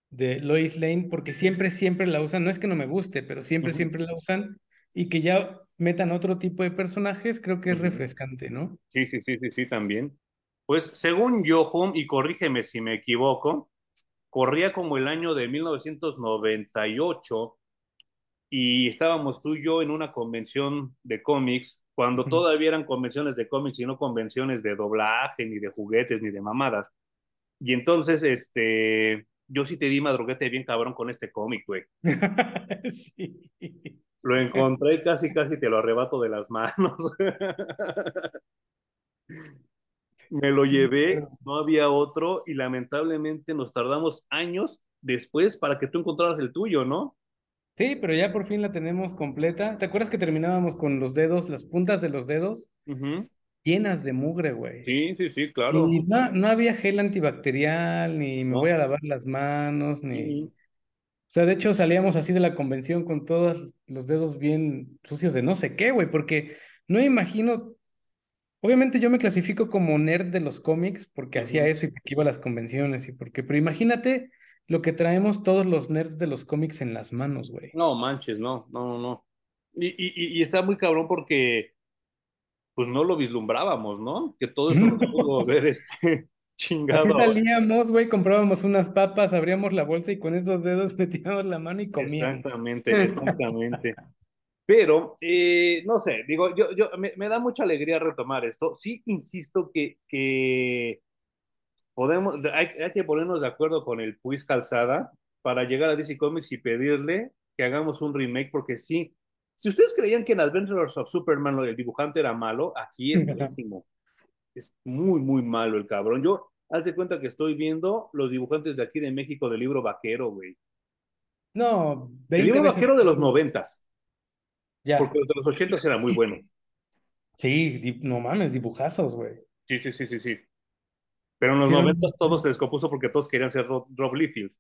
de Lois Lane porque siempre, siempre la usan. No es que no me guste, pero siempre, siempre la usan. Y que ya metan otro tipo de personajes, creo que es refrescante, ¿no? Sí, sí, sí, sí, sí, también. Pues según yo, Home, y corrígeme si me equivoco, corría como el año de 1998 y estábamos tú y yo en una convención de cómics, cuando todavía eran convenciones de cómics y no convenciones de doblaje, ni de juguetes, ni de mamadas. Y entonces, este, yo sí te di madruguete bien cabrón con este cómic, güey. <laughs> Sí. Lo encontré y casi, casi te lo arrebato de las manos. <laughs> Me lo llevé, no había otro y lamentablemente nos tardamos años después para que tú encontraras el tuyo, ¿no? Sí, pero ya por fin la tenemos completa. ¿Te acuerdas que terminábamos con los dedos, las puntas de los dedos llenas de mugre, güey? Sí, sí, sí, claro. Y no, no había gel antibacterial, ni me No. voy a lavar las manos, ni... O sea, de hecho salíamos así de la convención con todos los dedos bien sucios de no sé qué, güey, porque no imagino, obviamente yo me clasifico como nerd de los cómics porque hacía eso y porque iba a las convenciones y porque, pero imagínate lo que traemos todos los nerds de los cómics en las manos, güey. No manches, no, no, no, no. Y, y, y está muy cabrón porque pues no lo vislumbrábamos, ¿no? Que todo eso nos pudo <laughs> ver este Así chingado. salíamos, güey, comprábamos unas papas, abríamos la bolsa y con esos dedos <laughs> metíamos la mano y comíamos. Exactamente, exactamente. Pero, eh, no sé, digo, yo, yo me, me da mucha alegría retomar esto. Sí, insisto que, que podemos, hay, hay que ponernos de acuerdo con el Puis Calzada para llegar a DC Comics y pedirle que hagamos un remake, porque sí, si ustedes creían que en Adventures of Superman lo del dibujante era malo, aquí es <laughs> buenísimo. Es muy, muy malo el cabrón. Yo, haz de cuenta que estoy viendo los dibujantes de aquí de México del libro vaquero, güey. No, El 20 libro veces. vaquero de los noventas, Ya. porque los de los ochentas eran muy buenos. Sí, no mames, dibujazos, güey. Sí, sí, sí, sí, sí. Pero en los Sí, eran- noventas todo se descompuso porque todos querían ser Rob, Rob Liefeld.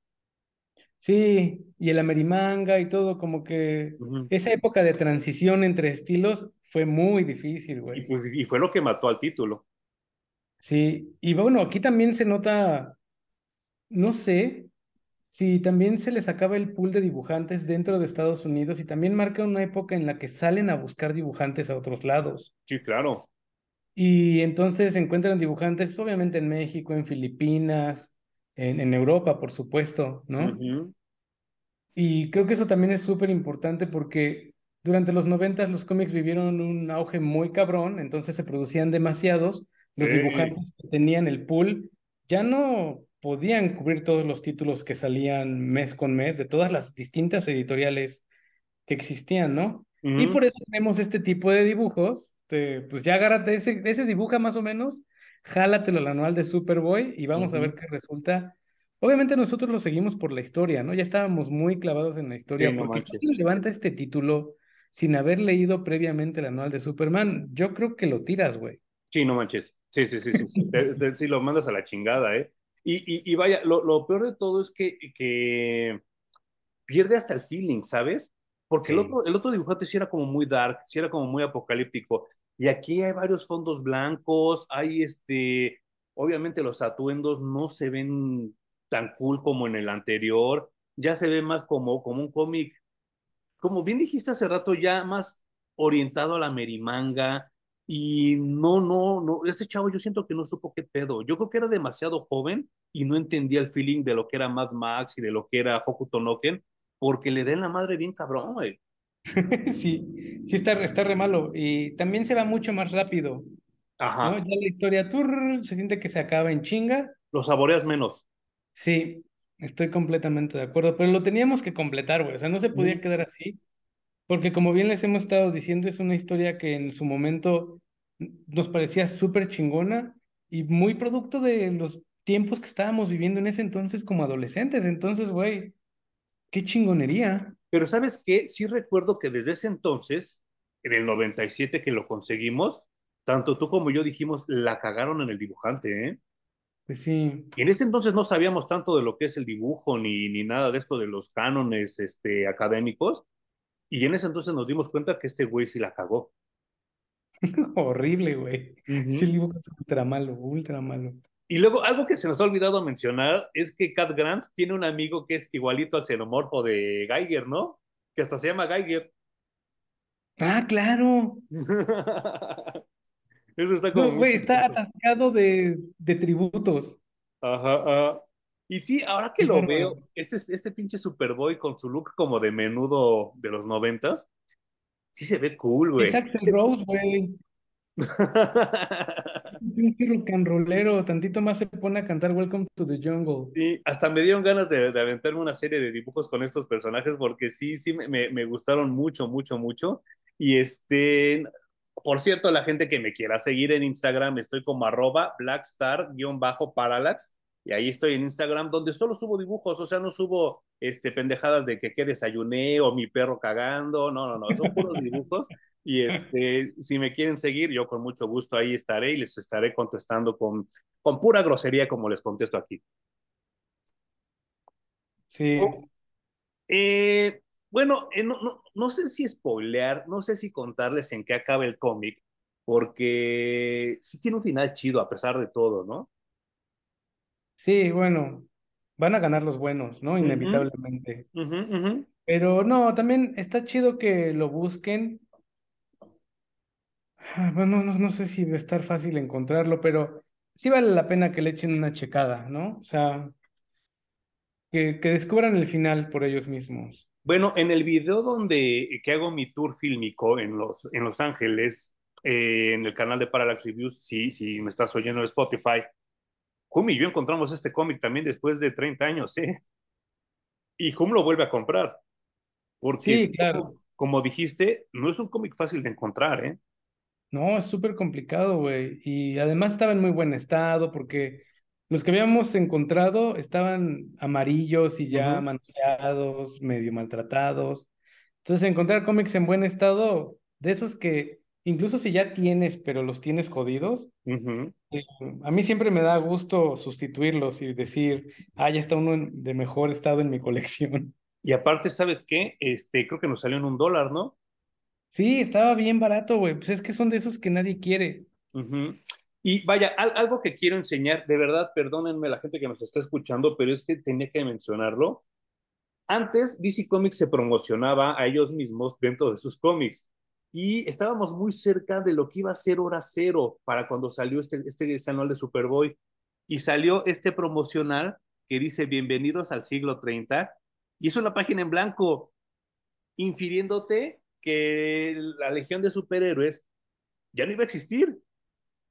sí, y el Amerimanga y todo, como que esa época de transición entre estilos fue muy difícil, Y, güey. pues, y fue lo que mató al título. Sí, y bueno, aquí también se nota, no sé si también se les acaba el pool de dibujantes dentro de Estados Unidos y también marca una época en la que salen a buscar dibujantes a otros lados. Sí, claro. Y entonces se encuentran dibujantes, obviamente en México, en Filipinas, en, en Europa, por supuesto, ¿no? Y creo que eso también es súper importante porque durante los 90 los cómics vivieron un auge muy cabrón, entonces se producían demasiados, los Sí. dibujantes que tenían el pool ya no podían cubrir todos los títulos que salían mes con mes de todas las distintas editoriales que existían, ¿no? Y por eso tenemos este tipo de dibujos, de, pues ya agárrate ese, ese dibuja más o menos, jálatelo al anual de Superboy y vamos a ver qué resulta. Obviamente nosotros lo seguimos por la historia, ¿no? Ya estábamos muy clavados en la Sí, historia, no porque alguien levanta este título sin haber leído previamente el anual de Superman, yo creo que lo tiras, güey. Sí, no manches. Sí, sí, sí, sí. Sí, <laughs> Te- te- sí, lo mandas a la chingada, ¿eh? Y, y, y vaya, lo, lo peor de todo es que, que pierde hasta el feeling, ¿sabes? Porque el otro, el otro dibujante sí era como muy dark, sí era como muy apocalíptico. Y aquí hay varios fondos blancos, hay este, obviamente los atuendos no se ven tan cool como en el anterior, ya se ve más como, como un cómic, como bien dijiste hace rato, ya más orientado a la merimanga. Y no, no, no, este chavo yo siento que no supo qué pedo. Yo creo que era demasiado joven y no entendía el feeling de lo que era Mad Max y de lo que era Hokuto no Ken, porque le den la madre bien cabrón, güey. <laughs> Sí, sí está, está re malo. Y también se va mucho más rápido, ¿no? Ajá, Ya la historia turr, se siente que se acaba en chinga. lo saboreas menos. Sí, estoy completamente de acuerdo, pero lo teníamos que completar, güey. O sea, no se podía quedar así, porque como bien les hemos estado diciendo, es una historia que en su momento nos parecía súper chingona y muy producto de los tiempos que estábamos viviendo en ese entonces como adolescentes. Entonces, güey, qué chingonería. Pero ¿sabes qué? Sí recuerdo que desde ese entonces, en el 97 que lo conseguimos, tanto tú como yo dijimos, la cagaron en el dibujante, ¿eh? Pues sí. Y en ese entonces no sabíamos tanto de lo que es el dibujo ni, ni nada de esto de los cánones este, académicos. Y en ese entonces nos dimos cuenta que este güey sí la cagó. <laughs> Horrible, güey. Sí, el dibujo es ultra malo, ultra malo. Y luego, algo que se nos ha olvidado mencionar es que Cat Grant tiene un amigo que es igualito al xenomorfo de Geiger, ¿no? Que hasta se llama Geiger. Ah, claro. <laughs> Eso está como No, güey, está atascado de, de tributos. Ajá, ajá. Y sí, ahora que lo veo, este, este pinche Superboy con su look como de menudo de los noventas, sí se ve cool, Es güey. Axel Rose, güey. Pinche rollero. Tantito más se pone a cantar Welcome to the Jungle. Sí, hasta me dieron ganas de, de aventarme una serie de dibujos con estos personajes porque sí, sí, me, me gustaron mucho, mucho, mucho. Y este, por cierto, la gente que me quiera seguir en Instagram, estoy como arroba blackstar-parallax. Y ahí estoy en Instagram, donde solo subo dibujos, o sea, no subo este, pendejadas de que, que desayuné o mi perro cagando, no, no, no, son puros dibujos. Y este, si me quieren seguir, yo con mucho gusto ahí estaré y les estaré contestando con, con pura grosería como les contesto aquí. Sí. Eh, bueno, eh, no, no, no sé si spoilear, no sé si contarles en qué acaba el cómic, porque sí tiene un final chido a pesar de todo, ¿no? Sí, bueno. Van a ganar los buenos, ¿no? Inevitablemente. Pero no, también está chido que lo busquen. Ah, Bueno, no, no sé si va a estar fácil encontrarlo, pero sí vale la pena que le echen una checada, ¿no? O sea, que, que descubran el final por ellos mismos. Bueno, en el video donde que hago mi tour fílmico en Los, en Los Ángeles, eh, en el canal de Parallax Reviews, si, si me estás oyendo en Spotify, Hum y yo encontramos este cómic también después de 30 años, ¿eh? Y Hum lo vuelve a comprar, porque Sí, claro. como, dijiste, no es un cómic fácil de encontrar, ¿eh? No, es súper complicado, güey. Y además estaba en muy buen estado porque los que habíamos encontrado estaban amarillos y ya Ujú. manoseados, medio maltratados. Entonces, encontrar cómics en buen estado, de esos que incluso si ya tienes, pero los tienes jodidos, eh, a mí siempre me da gusto sustituirlos y decir, ah, ya está uno en- de mejor estado en mi colección. Y aparte, ¿sabes qué? Este, creo que nos salió en un dólar, ¿no? Sí, estaba bien barato, güey. Pues es que son de esos que nadie quiere. Y vaya, al- algo que quiero enseñar, de verdad, perdónenme la gente que nos está escuchando, pero es que tenía que mencionarlo. Antes, DC Comics se promocionaba a ellos mismos dentro de sus cómics y estábamos muy cerca de lo que iba a ser hora cero para cuando salió este, este, anual de Superboy. Y salió este promocional que dice Bienvenidos al siglo 30 y es una página en blanco, infiriéndote que la legión de superhéroes ya no iba a existir.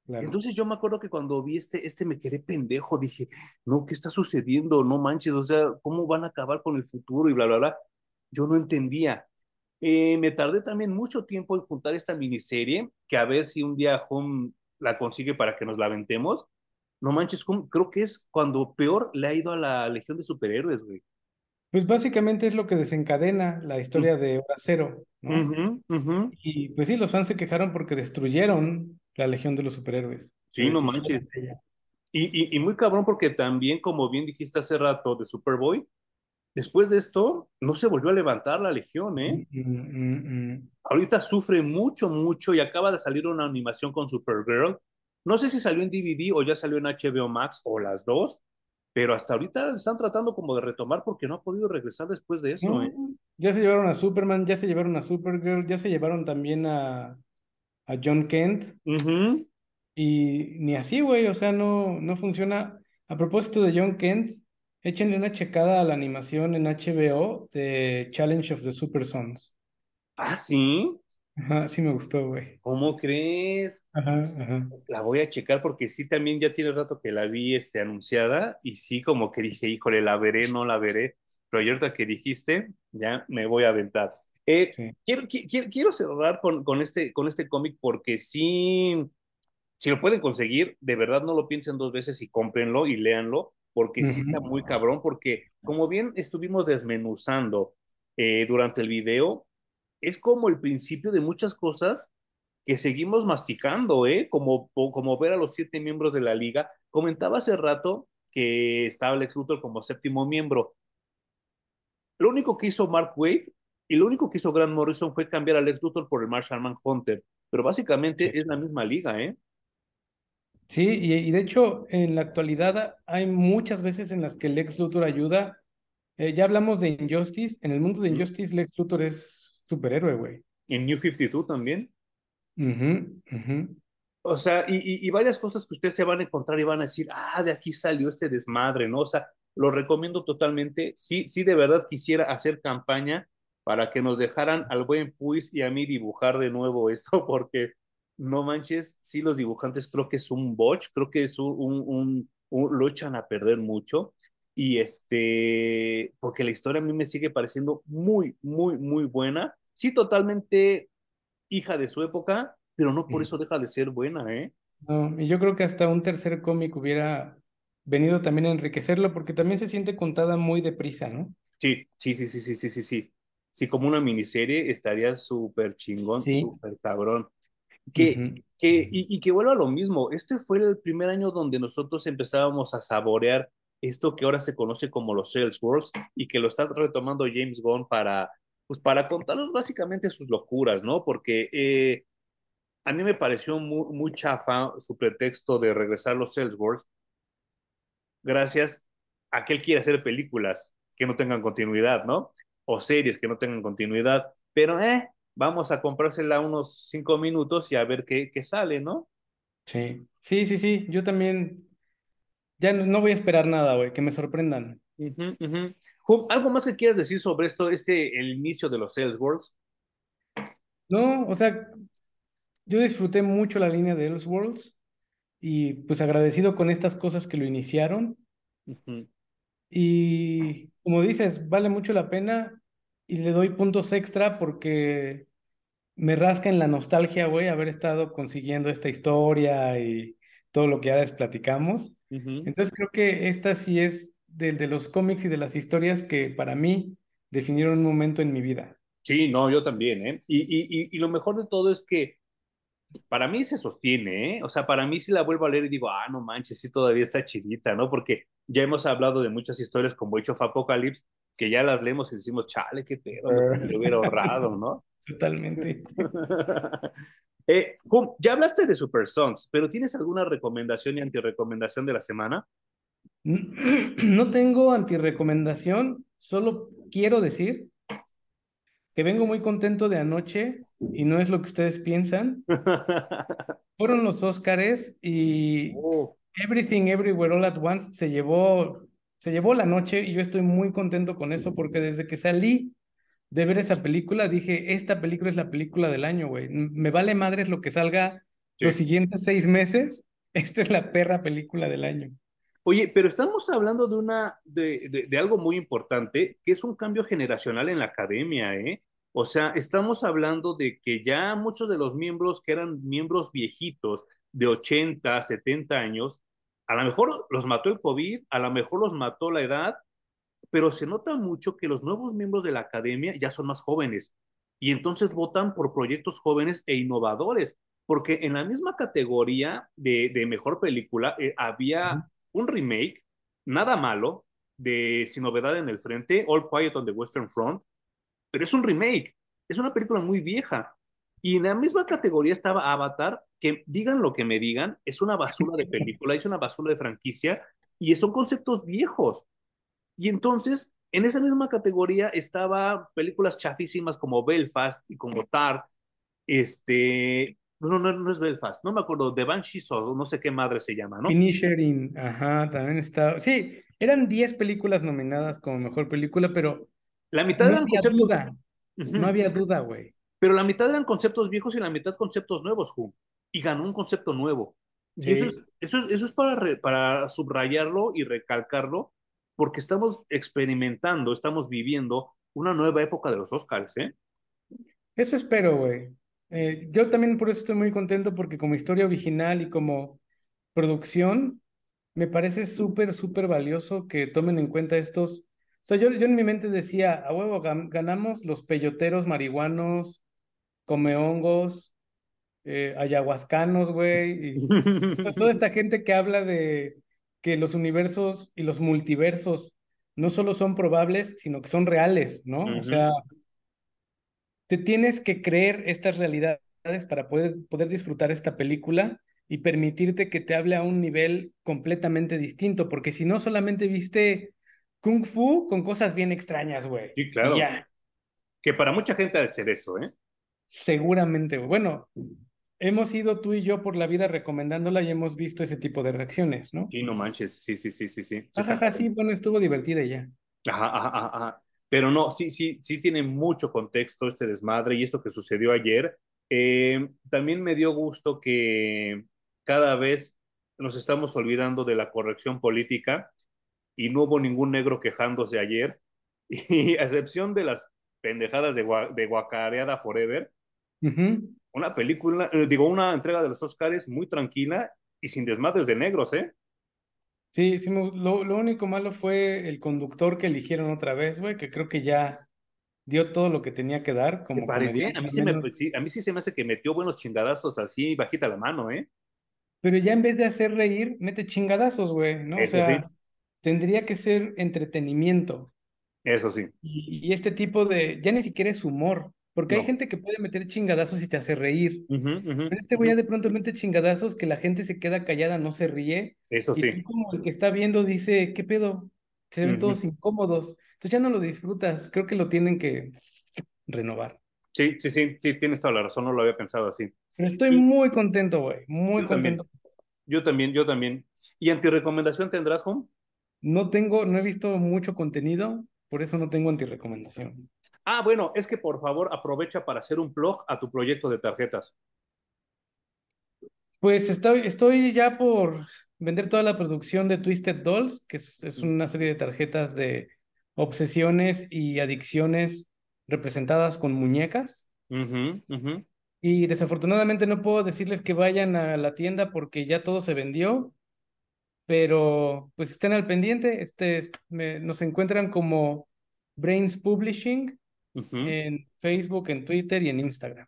Claro. Entonces yo me acuerdo que cuando vi este, este me quedé pendejo, dije, no, ¿qué está sucediendo? No manches, o sea, ¿cómo van a acabar con el futuro y bla, bla, bla? Yo no entendía. Eh, me tardé también mucho tiempo en juntar esta miniserie, que a ver si un día Home la consigue para que nos la aventemos. No manches, Home, creo que es cuando peor le ha ido a la Legión de Superhéroes, güey. Pues básicamente es lo que desencadena la historia de Hora Cero. Y pues sí, los fans se quejaron porque destruyeron la Legión de los Superhéroes. Sí, no manches. Y, y, y muy cabrón porque también, como bien dijiste hace rato de Superboy, después de esto no se volvió a levantar la Legión, ¿eh? Mm, mm, mm. Ahorita sufre mucho, mucho y acaba de salir una animación con Supergirl. No sé si salió en DVD o ya salió en HBO Max o las dos, pero hasta ahorita están tratando como de retomar porque no ha podido regresar después de eso, ¿eh? Ya se llevaron a Superman, ya se llevaron a Supergirl, ya se llevaron también a, a John Kent. Y ni así, güey, o sea, no, no funciona. A propósito de John Kent, échenle una checada a la animación en HBO de Challenge of the Super Sons. Ah, sí. Ajá, sí me gustó, güey. ¿Cómo crees? Ajá, ajá. La voy a checar porque sí, también ya tiene rato que la vi este, anunciada y sí, como que dije, híjole, la veré, no la veré. Pero ahorita que dijiste, ya me voy a aventar. Eh, Sí. quiero, qui- quiero, quiero cerrar con, con este, con este cómic porque sí, si lo pueden conseguir, de verdad no lo piensen dos veces y cómprenlo y léanlo, porque sí está muy cabrón, porque como bien estuvimos desmenuzando eh, durante el video, es como el principio de muchas cosas que seguimos masticando, ¿eh? Como, como ver a los siete miembros de la liga. Comentaba hace rato que estaba Lex Luthor como séptimo miembro. Lo único que hizo Mark Wade y lo único que hizo Grant Morrison fue cambiar a Lex Luthor por el Marshall Manhunter, pero básicamente Sí. es la misma liga, ¿eh? Sí, y, y de hecho, en la actualidad hay muchas veces en las que Lex Luthor ayuda. Eh, ya hablamos de Injustice. En el mundo de. Injustice, Lex Luthor es superhéroe, güey. En New 52 también. O sea, y, y, y, varias cosas que ustedes se van a encontrar y van a decir, ah, de aquí salió este desmadre, ¿no? O sea, lo recomiendo totalmente. Sí, sí, de verdad quisiera hacer campaña para que nos dejaran al buen Puis y a mí dibujar de nuevo esto, <laughs> porque no manches, sí, los dibujantes creo que es un botch, creo que es un, un, un, un lo echan a perder mucho. Y este, porque la historia a mí me sigue pareciendo muy, muy, muy buena. Sí, totalmente hija de su época, pero no por Mm. eso deja de ser buena, ¿eh? No, y yo creo que hasta un tercer cómic hubiera venido también a enriquecerlo, porque también se siente contada muy deprisa, ¿no? Sí, sí, sí, sí, sí, sí, sí, sí. Sí, como una miniserie estaría súper chingón, Sí. súper cabrón. Que, que, y, y que vuelva a lo mismo, este fue el primer año donde nosotros empezábamos a saborear esto que ahora se conoce como los Salesforce y que lo está retomando James Gunn para, pues para contarnos básicamente sus locuras, ¿no? Porque eh, a mí me pareció muy, muy chafa su pretexto de regresar los Salesforce gracias a que él quiere hacer películas que no tengan continuidad, ¿no? O series que no tengan continuidad, pero eh, vamos a comprársela unos cinco minutos y a ver qué, qué sale, ¿no? Sí, sí, sí, sí. Yo también ya no, no voy a esperar nada, güey, que me sorprendan. ¿Algo más que quieras decir sobre esto, este, el inicio de los Salesforce? No, o sea, yo disfruté mucho la línea de Elseworlds y pues agradecido con estas cosas que lo iniciaron. Y como dices, vale mucho la pena y le doy puntos extra porque me rasca en la nostalgia, güey, haber estado consiguiendo esta historia y todo lo que ya les platicamos. Ujú. Entonces creo que esta sí es del de los cómics y de las historias que para mí definieron un momento en mi vida. Sí, no, yo también, ¿eh? Y, y, y, y lo mejor de todo es que para mí se sostiene, ¿eh? O sea, para mí si la vuelvo a leer y digo, ah, no manches, sí todavía está chidita, ¿no? Porque ya hemos hablado de muchas historias como Age of Apocalypse, que ya las leemos y decimos, chale, qué pedo, lo hubiera ahorrado, ¿no? Totalmente. <laughs> eh, Hum, ya hablaste de Super Sons, pero ¿tienes alguna recomendación y antirecomendación de la semana? <clears throat> No tengo antirecomendación, solo quiero decir que vengo muy contento de anoche y no es lo que ustedes piensan. <laughs> Fueron los Óscares y oh. Everything Everywhere All at Once se llevó, se llevó la noche y yo estoy muy contento con eso porque desde que salí de ver esa película dije, esta película es la película del año, güey. Me vale madres lo que salga los siguientes seis meses. <laughs> Esta es la perra película del año. Oye, pero estamos hablando de una de, de, de, algo muy importante, que es un cambio generacional en la academia, ¿eh? O sea, estamos hablando de que ya muchos de los miembros que eran miembros viejitos de 80, 70 años, a lo mejor los mató el COVID, a lo mejor los mató la edad, pero se nota mucho que los nuevos miembros de la academia ya son más jóvenes y entonces votan por proyectos jóvenes e innovadores, porque en la misma categoría de, de mejor película eh, había uh -huh. un remake, nada malo, de Sin Novedad en el Frente, All Quiet on the Western Front, pero es un remake, es una película muy vieja. Y en la misma categoría estaba Avatar, que digan lo que me digan, es una basura de <laughs> película, es una basura de franquicia, y son conceptos viejos. Y entonces, en esa misma categoría estaba películas chafísimas como Belfast y como Tar, este, no, no, no es Belfast, no me acuerdo, The Banshees o no sé qué madre se llama, ¿no? Finishing, ajá, también está, sí, eran 10 películas nominadas como mejor película, pero la mitad no eran había conceptos. duda. Uh -huh. No había duda, güey. Pero la mitad eran conceptos viejos y la mitad conceptos nuevos, Ju. Y ganó un concepto nuevo. Sí. Y eso es, eso es, eso es para, re, para subrayarlo y recalcarlo, porque estamos experimentando, estamos viviendo una nueva época de los Oscars, ¿eh? Eso espero, güey. Eh, yo también por eso estoy muy contento, porque como historia original y como producción, me parece súper, súper valioso que tomen en cuenta estos o sea, yo, yo en mi mente decía, a huevo, ganamos los peyoteros marihuanos, come hongos, eh, ayahuascanos, güey, y <laughs> toda esta gente que habla de que los universos y los multiversos no solo son probables, sino que son reales, ¿no? Uh -huh. O sea, te tienes que creer estas realidades para poder, poder disfrutar esta película y permitirte que te hable a un nivel completamente distinto, porque si no solamente viste Kung Fu con cosas bien extrañas, güey. Sí, claro. Ya. Que para mucha gente ha de ser eso, ¿eh? Seguramente, bueno, hemos ido tú y yo por la vida recomendándola y hemos visto ese tipo de reacciones, ¿no? Sí, no manches, sí, sí, sí, sí, sí. ajá, ajá, sí, bueno, estuvo divertida ya. Ajá, ajá, ajá. Pero no, sí, sí, sí tiene mucho contexto este desmadre y esto que sucedió ayer. Eh, también me dio gusto que cada vez nos estamos olvidando de la corrección política y no hubo ningún negro quejándose ayer, <laughs> y a excepción de las pendejadas de, de Guacareada Forever, uh -huh. Una película, eh, digo, una entrega de los Oscars muy tranquila y sin desmadres de negros, ¿eh? Sí, sí lo, lo, único malo fue el conductor que eligieron otra vez, güey, que creo que ya dio todo lo que tenía que dar. Como ¿Te parece? A mí, sí me, sí, a mí sí se me hace que metió buenos chingadazos así, bajita la mano, ¿eh? Pero ya en vez de hacer reír, mete chingadazos, güey, ¿no? Eso o sea, sí tendría que ser entretenimiento. Eso sí. Y, y, este tipo de, ya ni siquiera es humor, porque no. hay gente que puede meter chingadazos y te hace reír. Uh -huh, uh -huh, Pero este güey uh -huh. ya de pronto mete chingadazos que la gente se queda callada, no se ríe. Eso y sí. Tú como el que está viendo dice, ¿qué pedo? Se ven todos incómodos. Entonces ya no lo disfrutas. Creo que lo tienen que renovar. Sí, sí, sí, sí, tienes toda la razón, no lo había pensado así. Pero estoy y... muy contento, güey, muy yo contento. También. Yo también, yo también. ¿Y antirecomendación tendrás, Home? No tengo, no he visto mucho contenido, por eso no tengo antirecomendación. Ah, bueno, es que por favor aprovecha para hacer un blog a tu proyecto de tarjetas. Pues estoy, estoy ya por vender toda la producción de Twisted Dolls, que es, es una serie de tarjetas de obsesiones y adicciones representadas con muñecas. Uh -huh, uh -huh. Y desafortunadamente no puedo decirles que vayan a la tienda porque ya todo se vendió, pero pues estén al pendiente, este, me, nos encuentran como Brains Publishing uh -huh. en Facebook, en Twitter y en Instagram.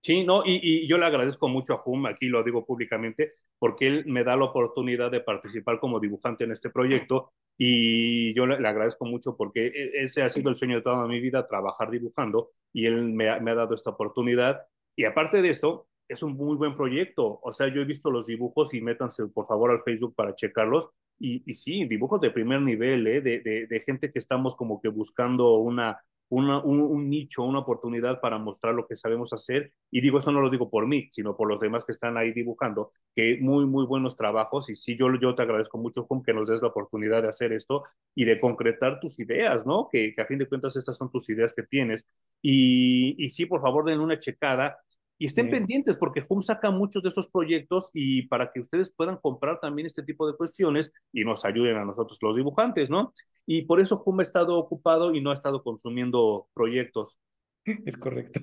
Sí, no, y, y, yo le agradezco mucho a Hum, aquí lo digo públicamente, porque él me da la oportunidad de participar como dibujante en este proyecto y yo le, le agradezco mucho porque e, ese ha sido el sueño de toda mi vida, trabajar dibujando y él me ha, me ha dado esta oportunidad. Y aparte de esto, es un muy buen proyecto. O sea, yo he visto los dibujos y métanse por favor al Facebook para checarlos. Y, y sí, dibujos de primer nivel, ¿eh? de, de, de, gente que estamos como que buscando una, un, un, nicho, una oportunidad para mostrar lo que sabemos hacer. Y digo, esto no lo digo por mí, sino por los demás que están ahí dibujando, que muy, muy buenos trabajos. Y sí, yo, yo te agradezco mucho, Juan, que nos des la oportunidad de hacer esto y de concretar tus ideas, ¿no? Que, que a fin de cuentas estas son tus ideas que tienes. Y, y sí, por favor, den una checada y estén sí. pendientes porque Hum saca muchos de esos proyectos y para que ustedes puedan comprar también este tipo de cuestiones y nos ayuden a nosotros los dibujantes, ¿no? Y por eso Hum ha estado ocupado y no ha estado consumiendo proyectos. Es correcto.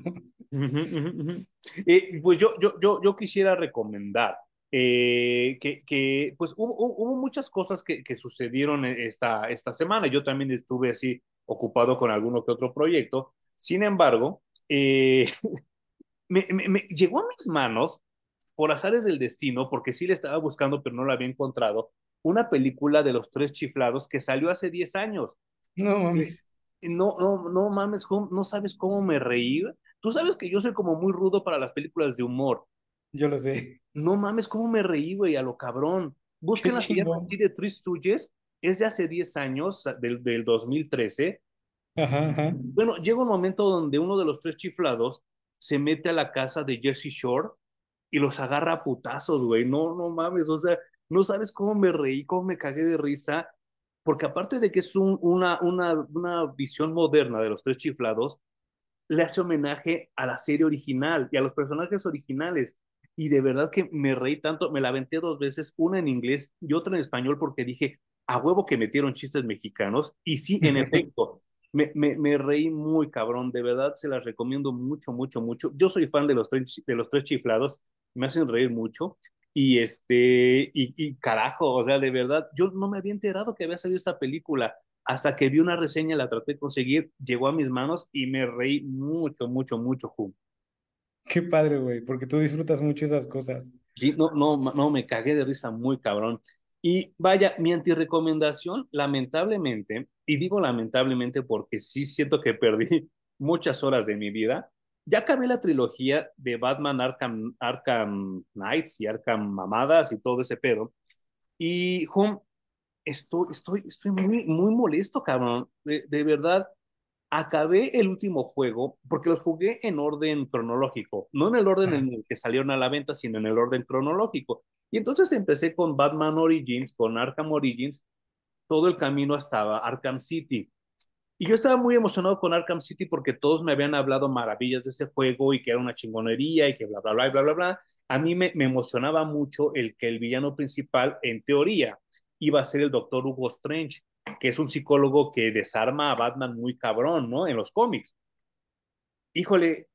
Uh -huh, uh -huh. Eh, pues yo, yo, yo, yo quisiera recomendar eh, que, que, pues hubo, hubo muchas cosas que, que, sucedieron esta, esta semana. Yo también estuve así ocupado con alguno que otro proyecto. Sin embargo, eh, <laughs> me, me, me, llegó a mis manos, por azares del destino, porque sí le estaba buscando, pero no la había encontrado, una película de los tres chiflados que salió hace 10 años. No mames. No, no, no mames, no sabes cómo me reí. Tú sabes que yo soy como muy rudo para las películas de humor. Yo lo sé. No mames, cómo me reí, güey, a lo cabrón. Busquen la así de Three Stooges, es de hace 10 años, del, del 2013. Ajá, ajá. Bueno, llega un momento donde uno de los tres chiflados se mete a la casa de Jersey Shore y los agarra a putazos, güey. No, no mames, o sea, no sabes cómo me reí, cómo me cagué de risa, porque aparte de que es un, una, una, una visión moderna de los tres chiflados, le hace homenaje a la serie original y a los personajes originales. Y de verdad que me reí tanto, me la aventé dos veces, una en inglés y otra en español, porque dije, a huevo que metieron chistes mexicanos. Y sí, en <laughs> efecto, me, me, me, reí muy cabrón, de verdad se las recomiendo mucho, mucho, mucho. Yo soy fan de los tres, de los tres chiflados, me hacen reír mucho. Y este, y, y, carajo, o sea, de verdad, yo no me había enterado que había salido esta película. Hasta que vi una reseña, la traté de conseguir, llegó a mis manos y me reí mucho, mucho, mucho, Hum. Qué padre, güey, porque tú disfrutas mucho esas cosas. Sí, no, no, no, me cagué de risa muy cabrón. Y vaya, mi antirecomendación, lamentablemente, y digo lamentablemente porque sí siento que perdí <laughs> muchas horas de mi vida, ya acabé la trilogía de Batman Arkham, Arkham Knights y Arkham Mamadas y todo ese pedo. Y, Home, estoy, estoy, estoy muy, muy molesto, cabrón. De, de, verdad, acabé el último juego porque los jugué en orden cronológico, no en el orden en el que salieron a la venta, sino en el orden cronológico. Y entonces empecé con Batman Origins, con Arkham Origins, todo el camino hasta Arkham City. Y yo estaba muy emocionado con Arkham City porque todos me habían hablado maravillas de ese juego y que era una chingonería y que bla, bla, bla, bla, bla, bla. A mí me, me emocionaba mucho el que el villano principal, en teoría, iba a ser el doctor Hugo Strange, que es un psicólogo que desarma a Batman muy cabrón, ¿no? En los cómics. Híjole,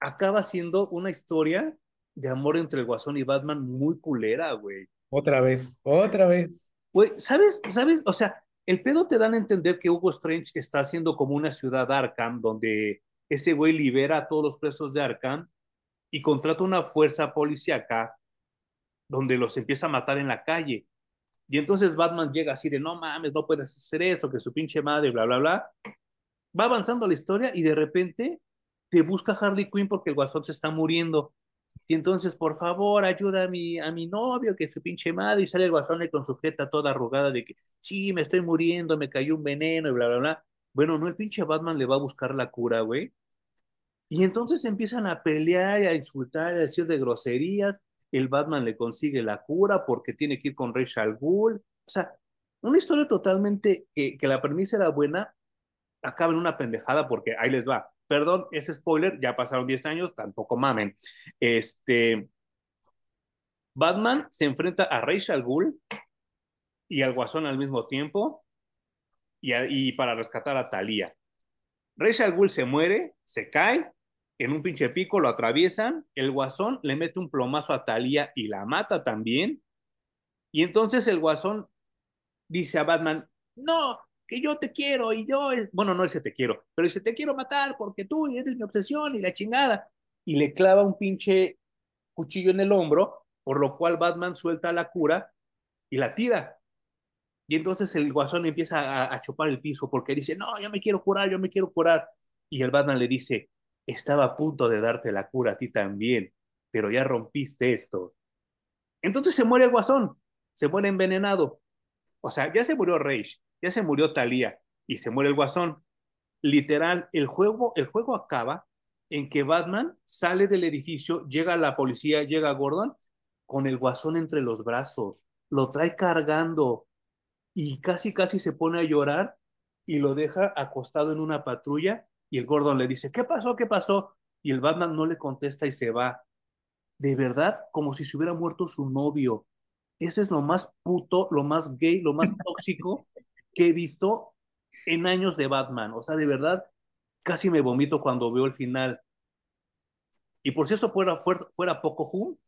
acaba siendo una historia de amor entre el Guasón y Batman muy culera, güey. Otra vez, otra vez. Güey, ¿sabes? ¿Sabes? O sea, el pedo te dan a entender que Hugo Strange está haciendo como una ciudad Arkham, donde ese güey libera a todos los presos de Arkham y contrata una fuerza policíaca donde los empieza a matar en la calle. Y entonces Batman llega así de, no mames, no puedes hacer esto, que su pinche madre, bla, bla, bla. Va avanzando la historia y de repente te busca Harley Quinn porque el guasón se está muriendo. Y entonces, por favor, ayuda a mi, a mi novio, que es su pinche madre, y sale el guasón con su jeta toda arrugada de que, sí, me estoy muriendo, me cayó un veneno, y bla, bla, bla. Bueno, no, el pinche Batman le va a buscar la cura, güey. Y entonces empiezan a pelear, a insultar, a decir de groserías. El Batman le consigue la cura porque tiene que ir con Rachel Ghul. O sea, una historia totalmente que, que la premisa era buena, acaba en una pendejada porque ahí les va perdón, ese spoiler, ya pasaron 10 años, tampoco mamen. Este, Batman se enfrenta a Rachel al Ghul y al Guasón al mismo tiempo y, para rescatar a Talia. Rachel al Ghul se muere, se cae, en un pinche pico lo atraviesan, el Guasón le mete un plomazo a Talia y la mata también. Y entonces el Guasón dice a Batman, no, que yo te quiero y yo, es... bueno, no dice te quiero, pero dice te quiero matar porque tú eres mi obsesión y la chingada. y le clava un pinche cuchillo en el hombro, por lo cual Batman suelta la cura y la tira. Y entonces el guasón empieza a, a chupar el piso porque dice, no, yo me quiero curar, yo me quiero curar. Y el Batman le dice, estaba a punto de darte la cura a ti también, pero ya rompiste esto. Entonces se muere el guasón, se muere envenenado. O sea, ya se murió Rage, ya se murió Talía y se muere el guasón. Literal, el juego, el juego acaba en que Batman sale del edificio, llega la policía, llega Gordon con el guasón entre los brazos, lo trae cargando y casi casi se pone a llorar y lo deja acostado en una patrulla y el Gordon le dice, ¿qué pasó? ¿Qué pasó? Y el Batman no le contesta y se va. De verdad, como si se hubiera muerto su novio. Ese es lo más puto, lo más gay, lo más <laughs> tóxico que he visto en años de Batman. O sea, de verdad, casi me vomito cuando veo el final. Y por si eso fuera, fuera, fuera poco,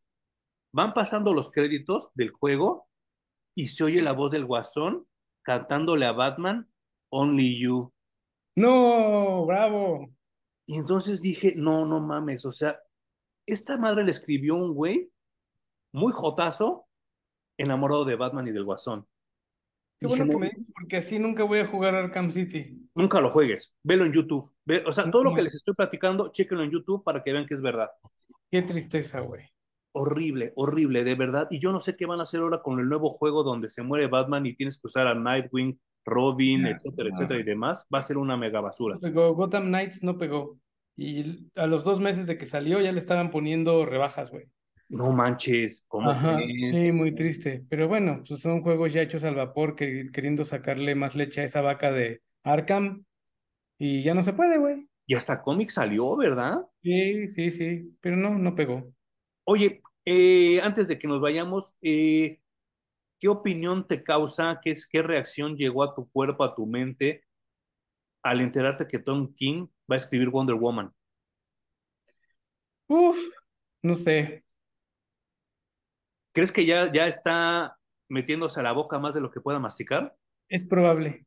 van pasando los créditos del juego y se oye la voz del guasón cantándole a Batman, Only You. No, bravo. Y entonces dije, no, no mames, o sea, esta madre le escribió un güey muy jotazo, enamorado de Batman y del Guasón. Qué bueno que me dices, porque así nunca voy a jugar Arkham City. Nunca lo juegues, velo en YouTube. Ve, o sea, todo lo que les estoy platicando, chéquenlo en YouTube para que vean que es verdad. Qué tristeza, güey. Horrible, horrible, de verdad. Y yo no sé qué van a hacer ahora con el nuevo juego donde se muere Batman y tienes que usar a Nightwing, Robin, etcétera, etcétera y demás. Va a ser una mega basura. No pegó. Gotham Knights no pegó. Y a los dos meses de que salió ya le estaban poniendo rebajas, güey. No manches, ¿cómo Ajá, Sí, muy triste. Pero bueno, pues son juegos ya hechos al vapor, que, queriendo sacarle más leche a esa vaca de Arkham. Y ya no se puede, güey. Y hasta cómic salió, ¿verdad? Sí, sí, sí. Pero no, no pegó. Oye, eh, antes de que nos vayamos, eh, ¿qué opinión te causa? ¿Qué, es, ¿Qué reacción llegó a tu cuerpo, a tu mente, al enterarte que Tom King va a escribir Wonder Woman? Uf, no sé. ¿Crees que ya, ya está metiéndose a la boca más de lo que pueda masticar? Es probable,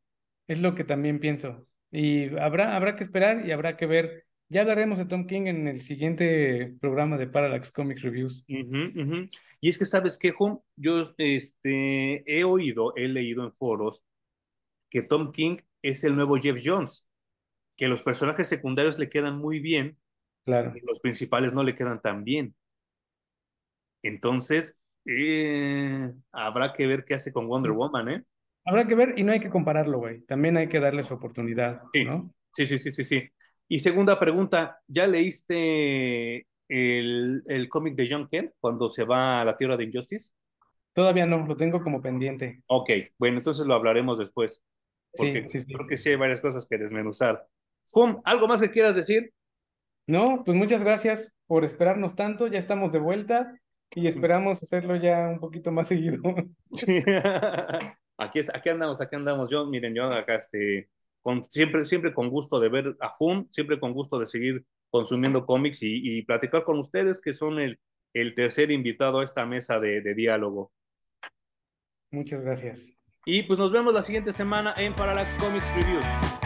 es lo que también pienso. Y habrá, habrá que esperar y habrá que ver. Ya hablaremos de Tom King en el siguiente programa de Parallax Comics Reviews. Y es que, ¿sabes qué, Home? Yo este, he oído, he leído en foros que Tom King es el nuevo Jeff Jones, que los personajes secundarios le quedan muy bien, claro. y los principales no le quedan tan bien. Entonces, eh, habrá que ver qué hace con Wonder Woman, ¿eh? Habrá que ver y no hay que compararlo, güey. También hay que darle su oportunidad, sí. ¿no? Sí, sí, sí, sí, sí. Y segunda pregunta, ¿ya leíste el, el cómic de John Kent cuando se va a la Tierra de Injustice? Todavía no, lo tengo como pendiente. Ok, bueno, entonces lo hablaremos después. Porque sí, sí, sí. creo que sí hay varias cosas que desmenuzar. Fum, ¿algo más que quieras decir? No, pues muchas gracias por esperarnos tanto. Ya estamos de vuelta y esperamos hacerlo ya un poquito más <laughs> seguido. Sí. <laughs> aquí, es, aquí andamos, aquí andamos. Yo, miren, yo acá este, con, siempre, siempre con gusto de ver a Hum, siempre con gusto de seguir consumiendo cómics y, y platicar con ustedes, que son el, el tercer invitado a esta mesa de, de diálogo. Muchas gracias. Y pues nos vemos la siguiente semana en Parallax Comics Reviews.